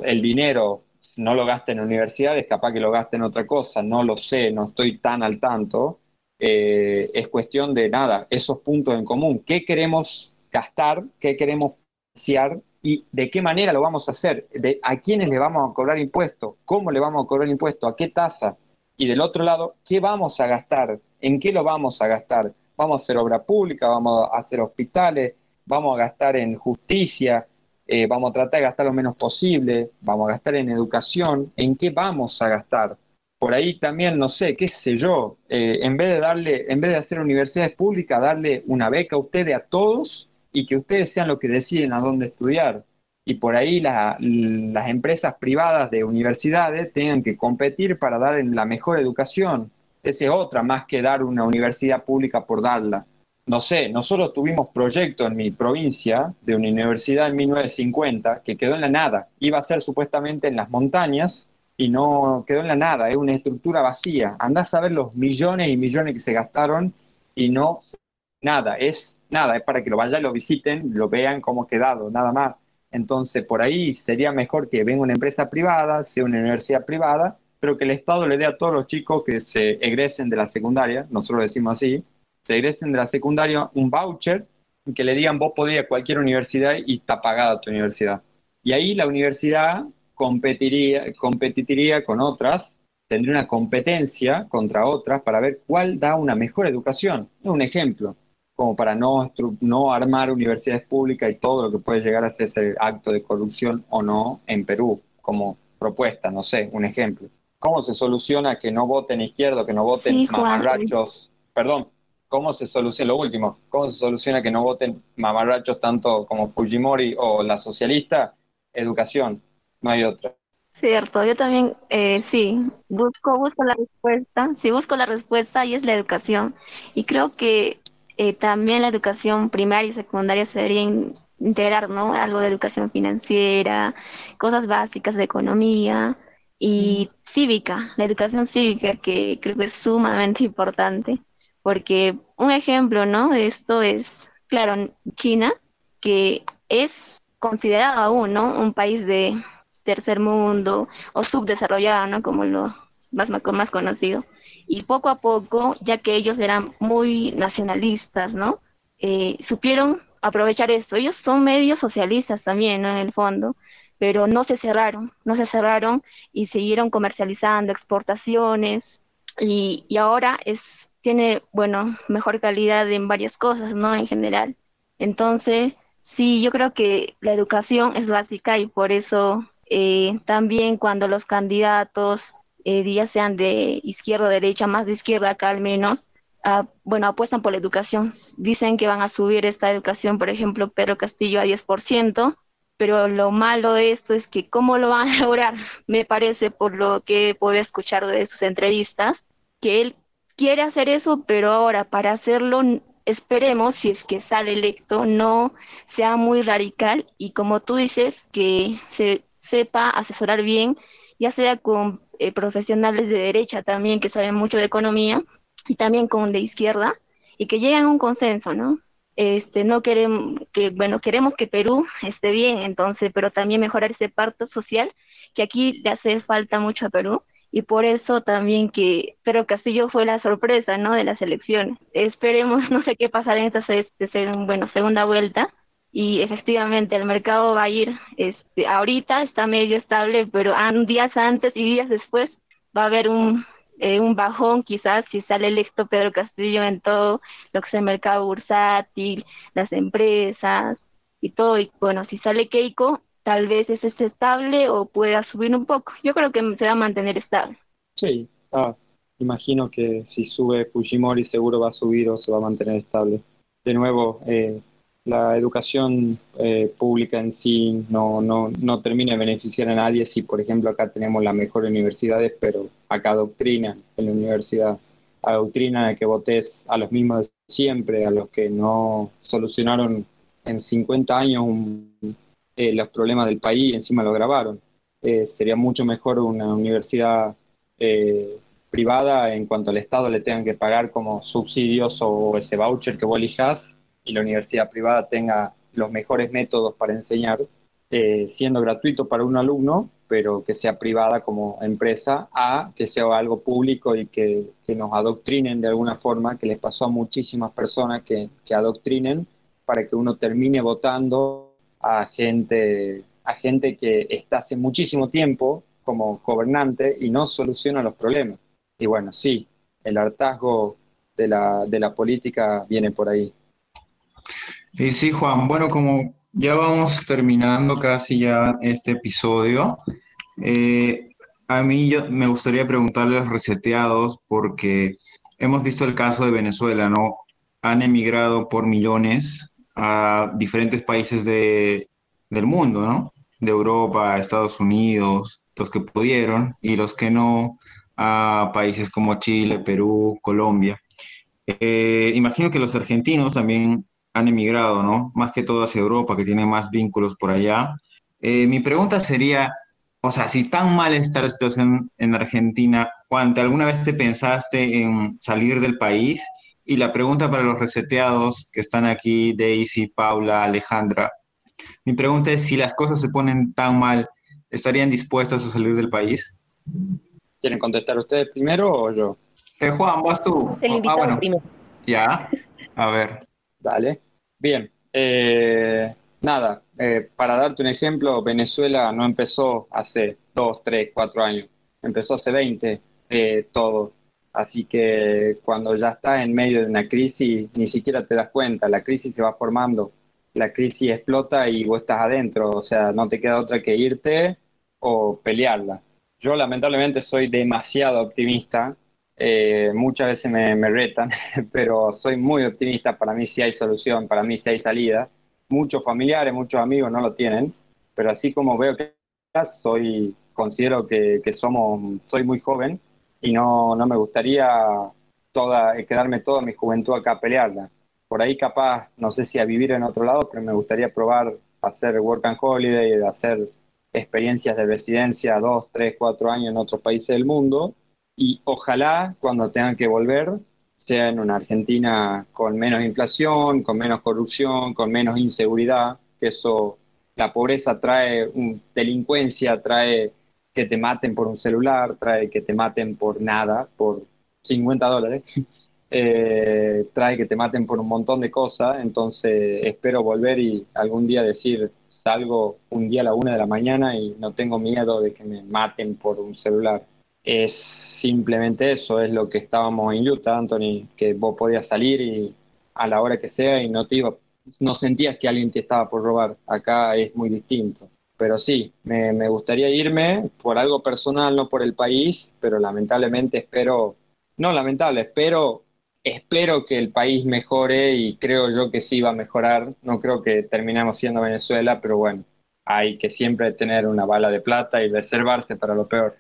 el dinero, no lo gaste en universidades, capaz que lo gaste en otra cosa, no lo sé, no estoy tan al tanto. es cuestión de nada, esos puntos en común. ¿Qué queremos gastar? ¿Qué queremos financiar? Y de qué manera lo vamos a hacer, a quiénes le vamos a cobrar impuestos, cómo le vamos a cobrar impuestos, a qué tasa. Y del otro lado, ¿qué vamos a gastar? ¿En qué lo vamos a gastar? ¿Vamos a hacer obra pública? ¿Vamos a hacer hospitales? ¿Vamos a gastar en justicia? Eh, ¿Vamos a tratar de gastar lo menos posible? ¿Vamos a gastar en educación? ¿En qué vamos a gastar? por ahí también, no sé, qué sé yo, eh, en vez de darle, en vez de hacer universidades públicas, darle una beca a ustedes a todos y que ustedes sean los que deciden a dónde estudiar. Y por ahí las empresas privadas de universidades tengan que competir para dar la mejor educación. Esa es otra, más que dar una universidad pública por darla. No sé, nosotros tuvimos proyecto en mi provincia de una universidad en 1950 que quedó en la nada. Iba a ser supuestamente en las montañas y no quedó en la nada, es una estructura vacía. Andás a ver los millones y millones que se gastaron y no nada, es nada, es para que lo vayan, lo visiten, lo vean cómo ha quedado, nada más. Entonces, por ahí sería mejor que venga una empresa privada, sea una universidad privada, pero que el Estado le dé a todos los chicos que se egresen de la secundaria, nosotros decimos así, se egresen de la secundaria un voucher que le digan vos podés ir a cualquier universidad y está pagada tu universidad. Y ahí la universidad competiría, competiría con otras, tendría una competencia contra otras para ver cuál da una mejor educación. Un ejemplo, como para no, no armar universidades públicas y todo lo que puede llegar a ser ese acto de corrupción o no en Perú, como propuesta, no sé, un ejemplo. ¿Cómo se soluciona que no voten izquierdo, que no voten mamarrachos? Perdón, ¿cómo se soluciona, lo último, cómo se soluciona que no voten mamarrachos tanto como Fujimori o la socialista? Educación no hay otra. Cierto, yo también, eh, sí, busco, busco la respuesta, sí, busco la respuesta y es la educación. Y creo que eh, también la educación primaria y secundaria se debería integrar, ¿no? Algo de educación financiera, cosas básicas de economía y cívica, la educación cívica que creo que es sumamente *laughs* importante, porque un ejemplo, ¿no? De esto es, claro, China, que es considerado aún, ¿no? Un país de tercer mundo o subdesarrollado, ¿no? Como lo más, más conocido. Y poco a poco, ya que ellos eran muy nacionalistas, ¿no? Eh, supieron aprovechar esto. Ellos son medios socialistas también, ¿no? En el fondo, pero no se cerraron, no se cerraron y siguieron comercializando exportaciones y, y ahora es tiene, bueno, mejor calidad en varias cosas, ¿no? En general. Entonces, sí, yo creo que la educación es básica y por eso eh, también cuando los candidatos, eh, ya sean de izquierda o derecha, más de izquierda acá al menos, ah, bueno, apuestan por la educación. Dicen que van a subir esta educación, por ejemplo, Pedro Castillo a 10%, pero lo malo de esto es que cómo lo van a *laughs* lograr, me parece, por lo que pude escuchar de sus entrevistas, que él quiere hacer eso, pero ahora para hacerlo esperemos, si es que sale electo, no sea muy radical y como tú dices, que se sepa asesorar bien, ya sea con eh, profesionales de derecha también que saben mucho de economía y también con de izquierda y que lleguen a un consenso, ¿no? Este, no queremos que, bueno, queremos que Perú esté bien, entonces, pero también mejorar ese parto social que aquí le hace falta mucho a Perú y por eso también que pero Castillo fue la sorpresa no de las elecciones esperemos *laughs* no sé qué pasará en esta bueno segunda vuelta y efectivamente el mercado va a ir, este, ahorita está medio estable, pero días antes y días después va a haber un, eh, un bajón quizás si sale electo Pedro Castillo en todo lo que es el mercado bursátil, las empresas y todo, y bueno, si sale Keiko, tal vez es estable o pueda subir un poco. Yo creo que se va a mantener estable. Sí, ah, imagino que si sube Fujimori seguro va a subir o se va a mantener estable. De nuevo, eh, la educación eh, pública en sí no, no, no, termina de beneficiar a nadie si, por ejemplo, acá tenemos las mejores universidades, pero acá adoctrinan en la universidad, a que votes a los mismos de siempre, a los que no solucionaron en 50 años eh, los problemas del país y encima lo grabaron. Eh, sería mucho mejor una universidad privada en cuanto al Estado le tengan que pagar como subsidios o ese voucher que vos elijas y la universidad privada tenga los mejores métodos para enseñar, eh, siendo gratuito para un alumno, pero que sea privada como empresa, a que sea algo público y que, que nos adoctrinen de alguna forma, que les pasó a muchísimas personas que, que adoctrinen para que uno termine votando a gente, a gente que está hace muchísimo tiempo como gobernante y no soluciona los problemas. Y bueno, sí, el hartazgo de la, de la política viene por ahí. Y sí, Juan, bueno, como ya vamos terminando casi ya este episodio, eh, a mí yo, me gustaría preguntarle a reseteados porque hemos visto el caso de Venezuela, ¿no? Han emigrado por millones a diferentes países de, del mundo, ¿no? De Europa, Estados Unidos, los que pudieron y los que no a países como Chile, Perú, Colombia. Eh, imagino que los argentinos también han emigrado, ¿no? Más que todo hacia Europa, que tiene más vínculos por allá. Eh, mi pregunta sería, o sea, si tan mal está la situación en Argentina, ¿cuánto alguna vez te pensaste en salir del país? Y la pregunta para los reseteados que están aquí, Daisy, Paula, Alejandra, mi pregunta es si las cosas se ponen tan mal, ¿estarían dispuestos a salir del país? ¿Quieren contestar ustedes primero o yo? Eh, Juan, vas tú. El Ah, invitado bueno, primero. ya. A ver. Dale. Bien. Eh, nada, eh, para darte un ejemplo, Venezuela no empezó hace dos, tres, cuatro años. Empezó hace 20, eh, todo. Así que cuando ya estás en medio de una crisis, ni siquiera te das cuenta. La crisis se va formando. La crisis explota y vos estás adentro. O sea, no te queda otra que irte o pelearla. Yo lamentablemente soy demasiado optimista. Eh, muchas veces me, retan, *laughs* pero soy muy optimista. Para mí sí hay solución, para mí sí hay salida. Muchos familiares, muchos amigos no lo tienen, pero así como veo que soy, considero que, que somos, soy muy joven y no, no me gustaría toda, quedarme toda mi juventud acá a pelearla. Por ahí capaz, no sé si a vivir en otro lado, pero me gustaría probar hacer work and holiday, hacer experiencias de residencia dos, tres, cuatro años en otros países del mundo y ojalá cuando tengan que volver sea en una Argentina con menos inflación, con menos corrupción, con menos inseguridad, que eso, la pobreza trae delincuencia, trae que te maten por un celular, trae que te maten por nada, por 50 dólares, *laughs* eh, trae que te maten por un montón de cosas, entonces espero volver y algún día decir, salgo un día a la una de la mañana y no tengo miedo de que me maten por un celular. Es simplemente eso, es lo que estábamos en Utah, Anthony, que vos podías salir y a la hora que sea y no te iba, no sentías que alguien te estaba por robar. Acá es muy distinto. Pero sí, me, me gustaría irme por algo personal, no por el país, pero lamentablemente espero, no lamentable, espero, espero que el país mejore y creo yo que sí va a mejorar. No creo que terminemos siendo Venezuela, pero bueno, hay que siempre tener una bala de plata y reservarse para lo peor.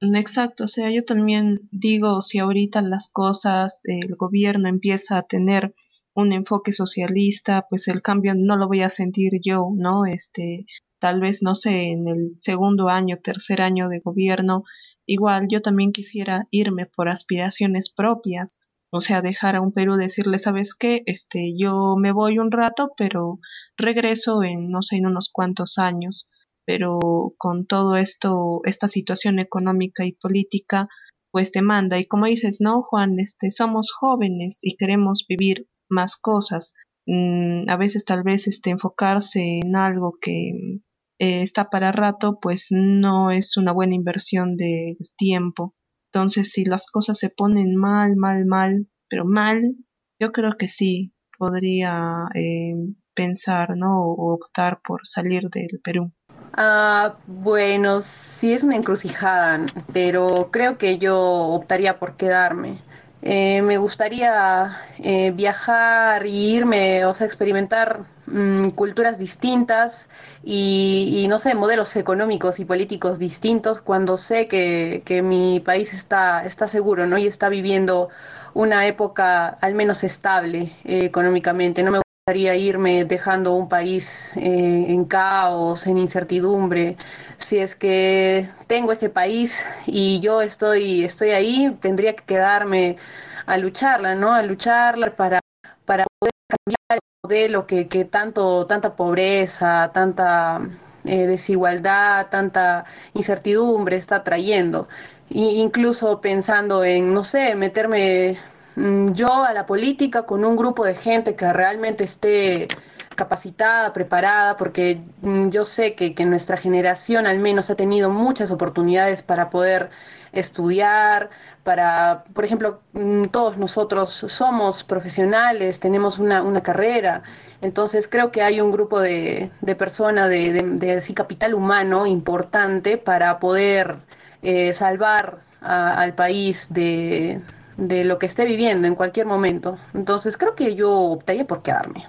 Exacto, o sea, yo también digo, si ahorita las cosas, el gobierno empieza a tener un enfoque socialista, pues el cambio no lo voy a sentir yo, ¿no? Este, tal vez, no sé, en el segundo año, tercer año de gobierno, igual yo también quisiera irme por aspiraciones propias, o sea, dejar a un Perú decirle, ¿sabes qué? Este, yo me voy un rato, pero regreso en, no sé, en unos cuantos años pero con todo esto, esta situación económica y política, pues demanda. Y como dices, no, Juan, este, somos jóvenes y queremos vivir más cosas. Mm, a veces tal vez este, enfocarse en algo que eh, está para rato, pues no es una buena inversión de tiempo. Entonces, si las cosas se ponen mal, mal, mal, pero mal, yo creo que sí podría eh, pensar, ¿no? O optar por salir del Perú. Ah, bueno, sí es una encrucijada, pero creo que yo optaría por quedarme. Eh, me gustaría eh, viajar y irme, o sea, experimentar mm, culturas distintas y, no sé, modelos económicos y políticos distintos cuando sé que, que mi país está, está seguro, ¿no? Y está viviendo una época al menos estable eh, económicamente. No me gustaría irme dejando un país eh, en caos, en incertidumbre. Si es que tengo ese país y yo estoy, estoy ahí, tendría que quedarme a lucharla, ¿no? A lucharla para, para poder cambiar el modelo que, que tanto, tanta pobreza, tanta eh, desigualdad, tanta incertidumbre está trayendo. Incluso pensando en, no sé, meterme yo a la política con un grupo de gente que realmente esté capacitada, preparada, porque mm, yo sé que, que nuestra generación al menos ha tenido muchas oportunidades para poder estudiar, para, por ejemplo, mm, todos nosotros somos profesionales, tenemos una, una carrera, entonces creo que hay un grupo de, de personas, de, de, de, capital humano importante para poder eh, salvar al país de, de lo que esté viviendo en cualquier momento. Entonces creo que yo optaría por quedarme.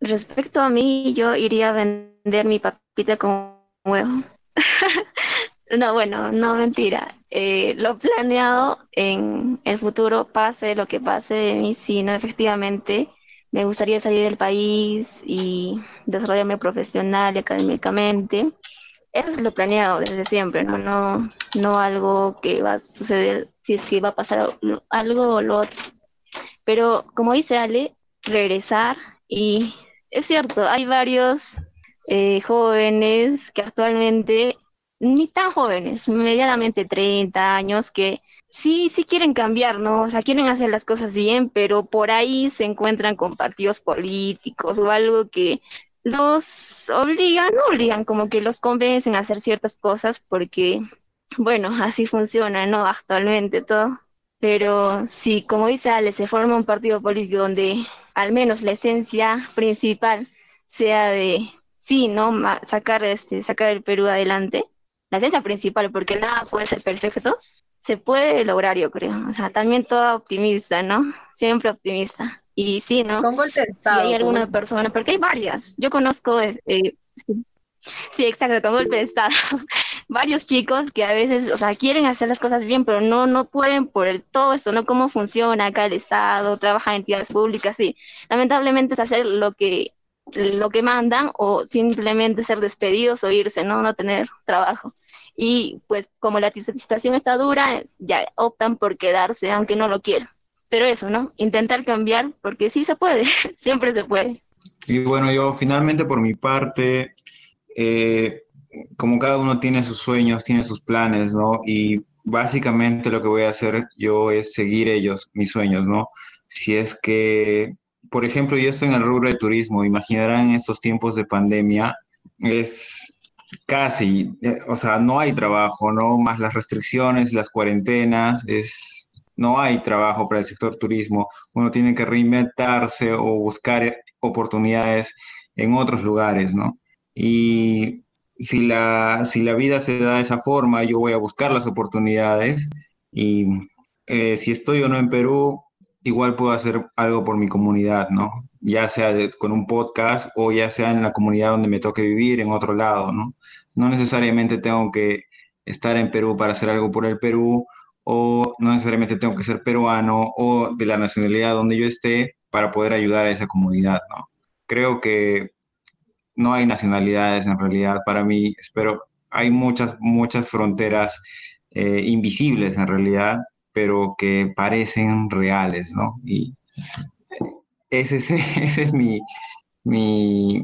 Respecto a mí, yo iría a vender mi papita con huevo. *laughs* no, bueno, no mentira. Eh, lo planeado en el futuro, pase lo que pase de mí, sí, no, efectivamente, me gustaría salir del país y desarrollarme profesional y académicamente. Eso es lo planeado desde siempre, ¿no? No, no algo que va a suceder si es que va a pasar algo o lo otro. Pero como dice Ale, regresar y es cierto, hay varios eh, jóvenes que actualmente, ni tan jóvenes, medianamente 30 años, que sí, sí quieren cambiar, ¿no? O sea, quieren hacer las cosas bien, pero por ahí se encuentran con partidos políticos o algo que los obligan, no obligan, como que los convencen a hacer ciertas cosas porque, bueno, *laughs* así funciona, ¿no? Actualmente todo. Pero si, como dice Ale, se forma un partido político donde al menos la esencia principal sea de sí, ¿no? sacar este, sacar el Perú adelante. La esencia principal, porque nada puede ser perfecto, se puede lograr, yo creo. O sea, también toda optimista, ¿no? Siempre optimista. Y sí, ¿no? Con golpe de estado. Si hay alguna persona, porque hay varias. Yo conozco, eh, sí, sí, exacto, con golpe de estado. *laughs* varios chicos que a veces, o sea, quieren hacer las cosas bien, pero no, no pueden por el, todo esto, ¿no? Cómo funciona acá el Estado, trabaja en entidades públicas, sí. Lamentablemente es hacer lo que, lo que mandan o simplemente ser despedidos o irse, ¿no? No tener trabajo. Y pues como la situación está dura, ya optan por quedarse, aunque no lo quieran. Pero eso, ¿no? Intentar cambiar, porque sí se puede, *laughs* siempre se puede. Y bueno, yo finalmente por mi parte, eh, como cada uno tiene sus sueños, tiene sus planes, ¿no? Y básicamente lo que voy a hacer yo es seguir ellos, mis sueños, ¿no? Si es que, por ejemplo, yo estoy en el rubro de turismo, imaginarán en estos tiempos de pandemia, es casi, eh, o sea, no hay trabajo, ¿no? Más las restricciones, las cuarentenas, es, no hay trabajo para el sector turismo. Uno tiene que reinventarse o buscar oportunidades en otros lugares, ¿no? Y si la, si la vida se da de esa forma, yo voy a buscar las oportunidades y eh, si estoy o no en Perú, igual puedo hacer algo por mi comunidad, ¿no? Ya sea con un podcast o ya sea en la comunidad donde me toque vivir, en otro lado, ¿no? No necesariamente tengo que estar en Perú para hacer algo por el Perú o no necesariamente tengo que ser peruano o de la nacionalidad donde yo esté para poder ayudar a esa comunidad, ¿no? Creo que no hay nacionalidades en realidad para mí, espero, hay muchas, muchas fronteras eh, invisibles en realidad, pero que parecen reales, ¿no? Y ese, ese, *laughs* ese es mi, mi,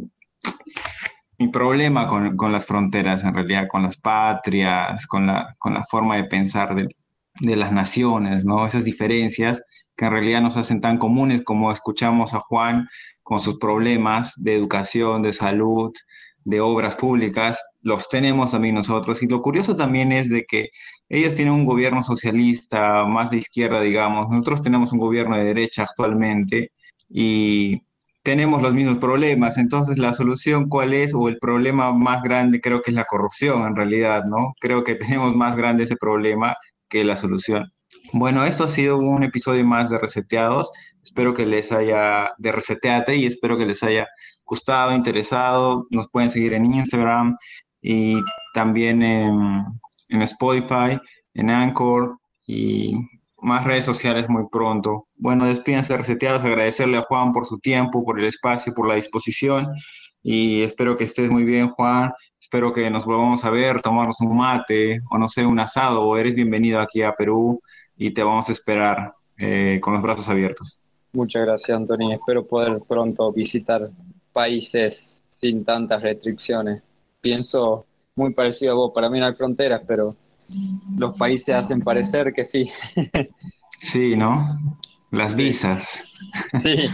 mi problema con, con, las fronteras, en realidad, con las patrias, con la, con la forma de pensar de las naciones, ¿no? Esas diferencias que en realidad nos hacen tan comunes como escuchamos a Juan con sus problemas de educación, de salud, de obras públicas, los tenemos también nosotros. Y lo curioso también es de que ellos tienen un gobierno socialista, más de izquierda, digamos. Nosotros tenemos un gobierno de derecha actualmente y tenemos los mismos problemas. Entonces, la solución, ¿cuál es? O el problema más grande creo que es la corrupción, en realidad, ¿no? Creo que *laughs* tenemos más grande ese problema que la solución. Bueno, esto ha sido un episodio más de Reseteados. Espero que les haya, de Reseteate, y espero que les haya gustado, interesado. Nos pueden seguir en Instagram y también en, en Spotify, en Anchor y más redes sociales muy pronto. Bueno, despídense reseteados, agradecerle a Juan por su tiempo, por el espacio, por la disposición y espero que estés muy bien, Juan. Espero que nos volvamos a ver, tomarnos un mate o no sé, un asado o eres bienvenido aquí a Perú y te vamos a esperar eh, con los brazos abiertos. Muchas gracias, Antonio. Espero poder pronto visitar países sin tantas restricciones. Pienso muy parecido a vos, para mí no hay fronteras, pero los países hacen parecer que sí. *laughs* Sí, ¿no? Las visas. Sí,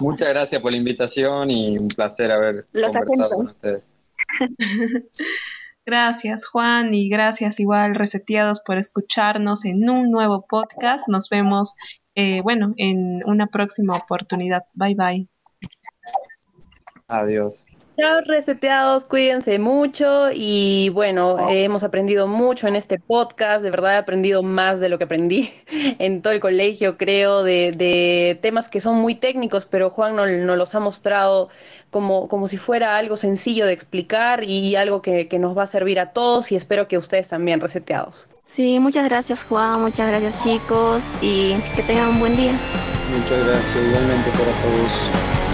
muchas gracias por la invitación y un placer haber Los conversado con ustedes. *laughs* Gracias Juan y gracias igual reseteados por escucharnos en un nuevo podcast. Nos vemos, eh, bueno, en una próxima oportunidad. Bye bye. Adiós. Chao, reseteados, cuídense mucho y bueno, eh, hemos aprendido mucho en este podcast, de verdad he aprendido más de lo que aprendí *laughs* en todo el colegio, creo, de, de temas que son muy técnicos, pero Juan nos, nos los ha mostrado como, como si fuera algo sencillo de explicar y algo que, que nos va a servir a todos y espero que ustedes también reseteados. Sí, muchas gracias Juan, muchas gracias chicos y que tengan un buen día. Muchas gracias igualmente para todos.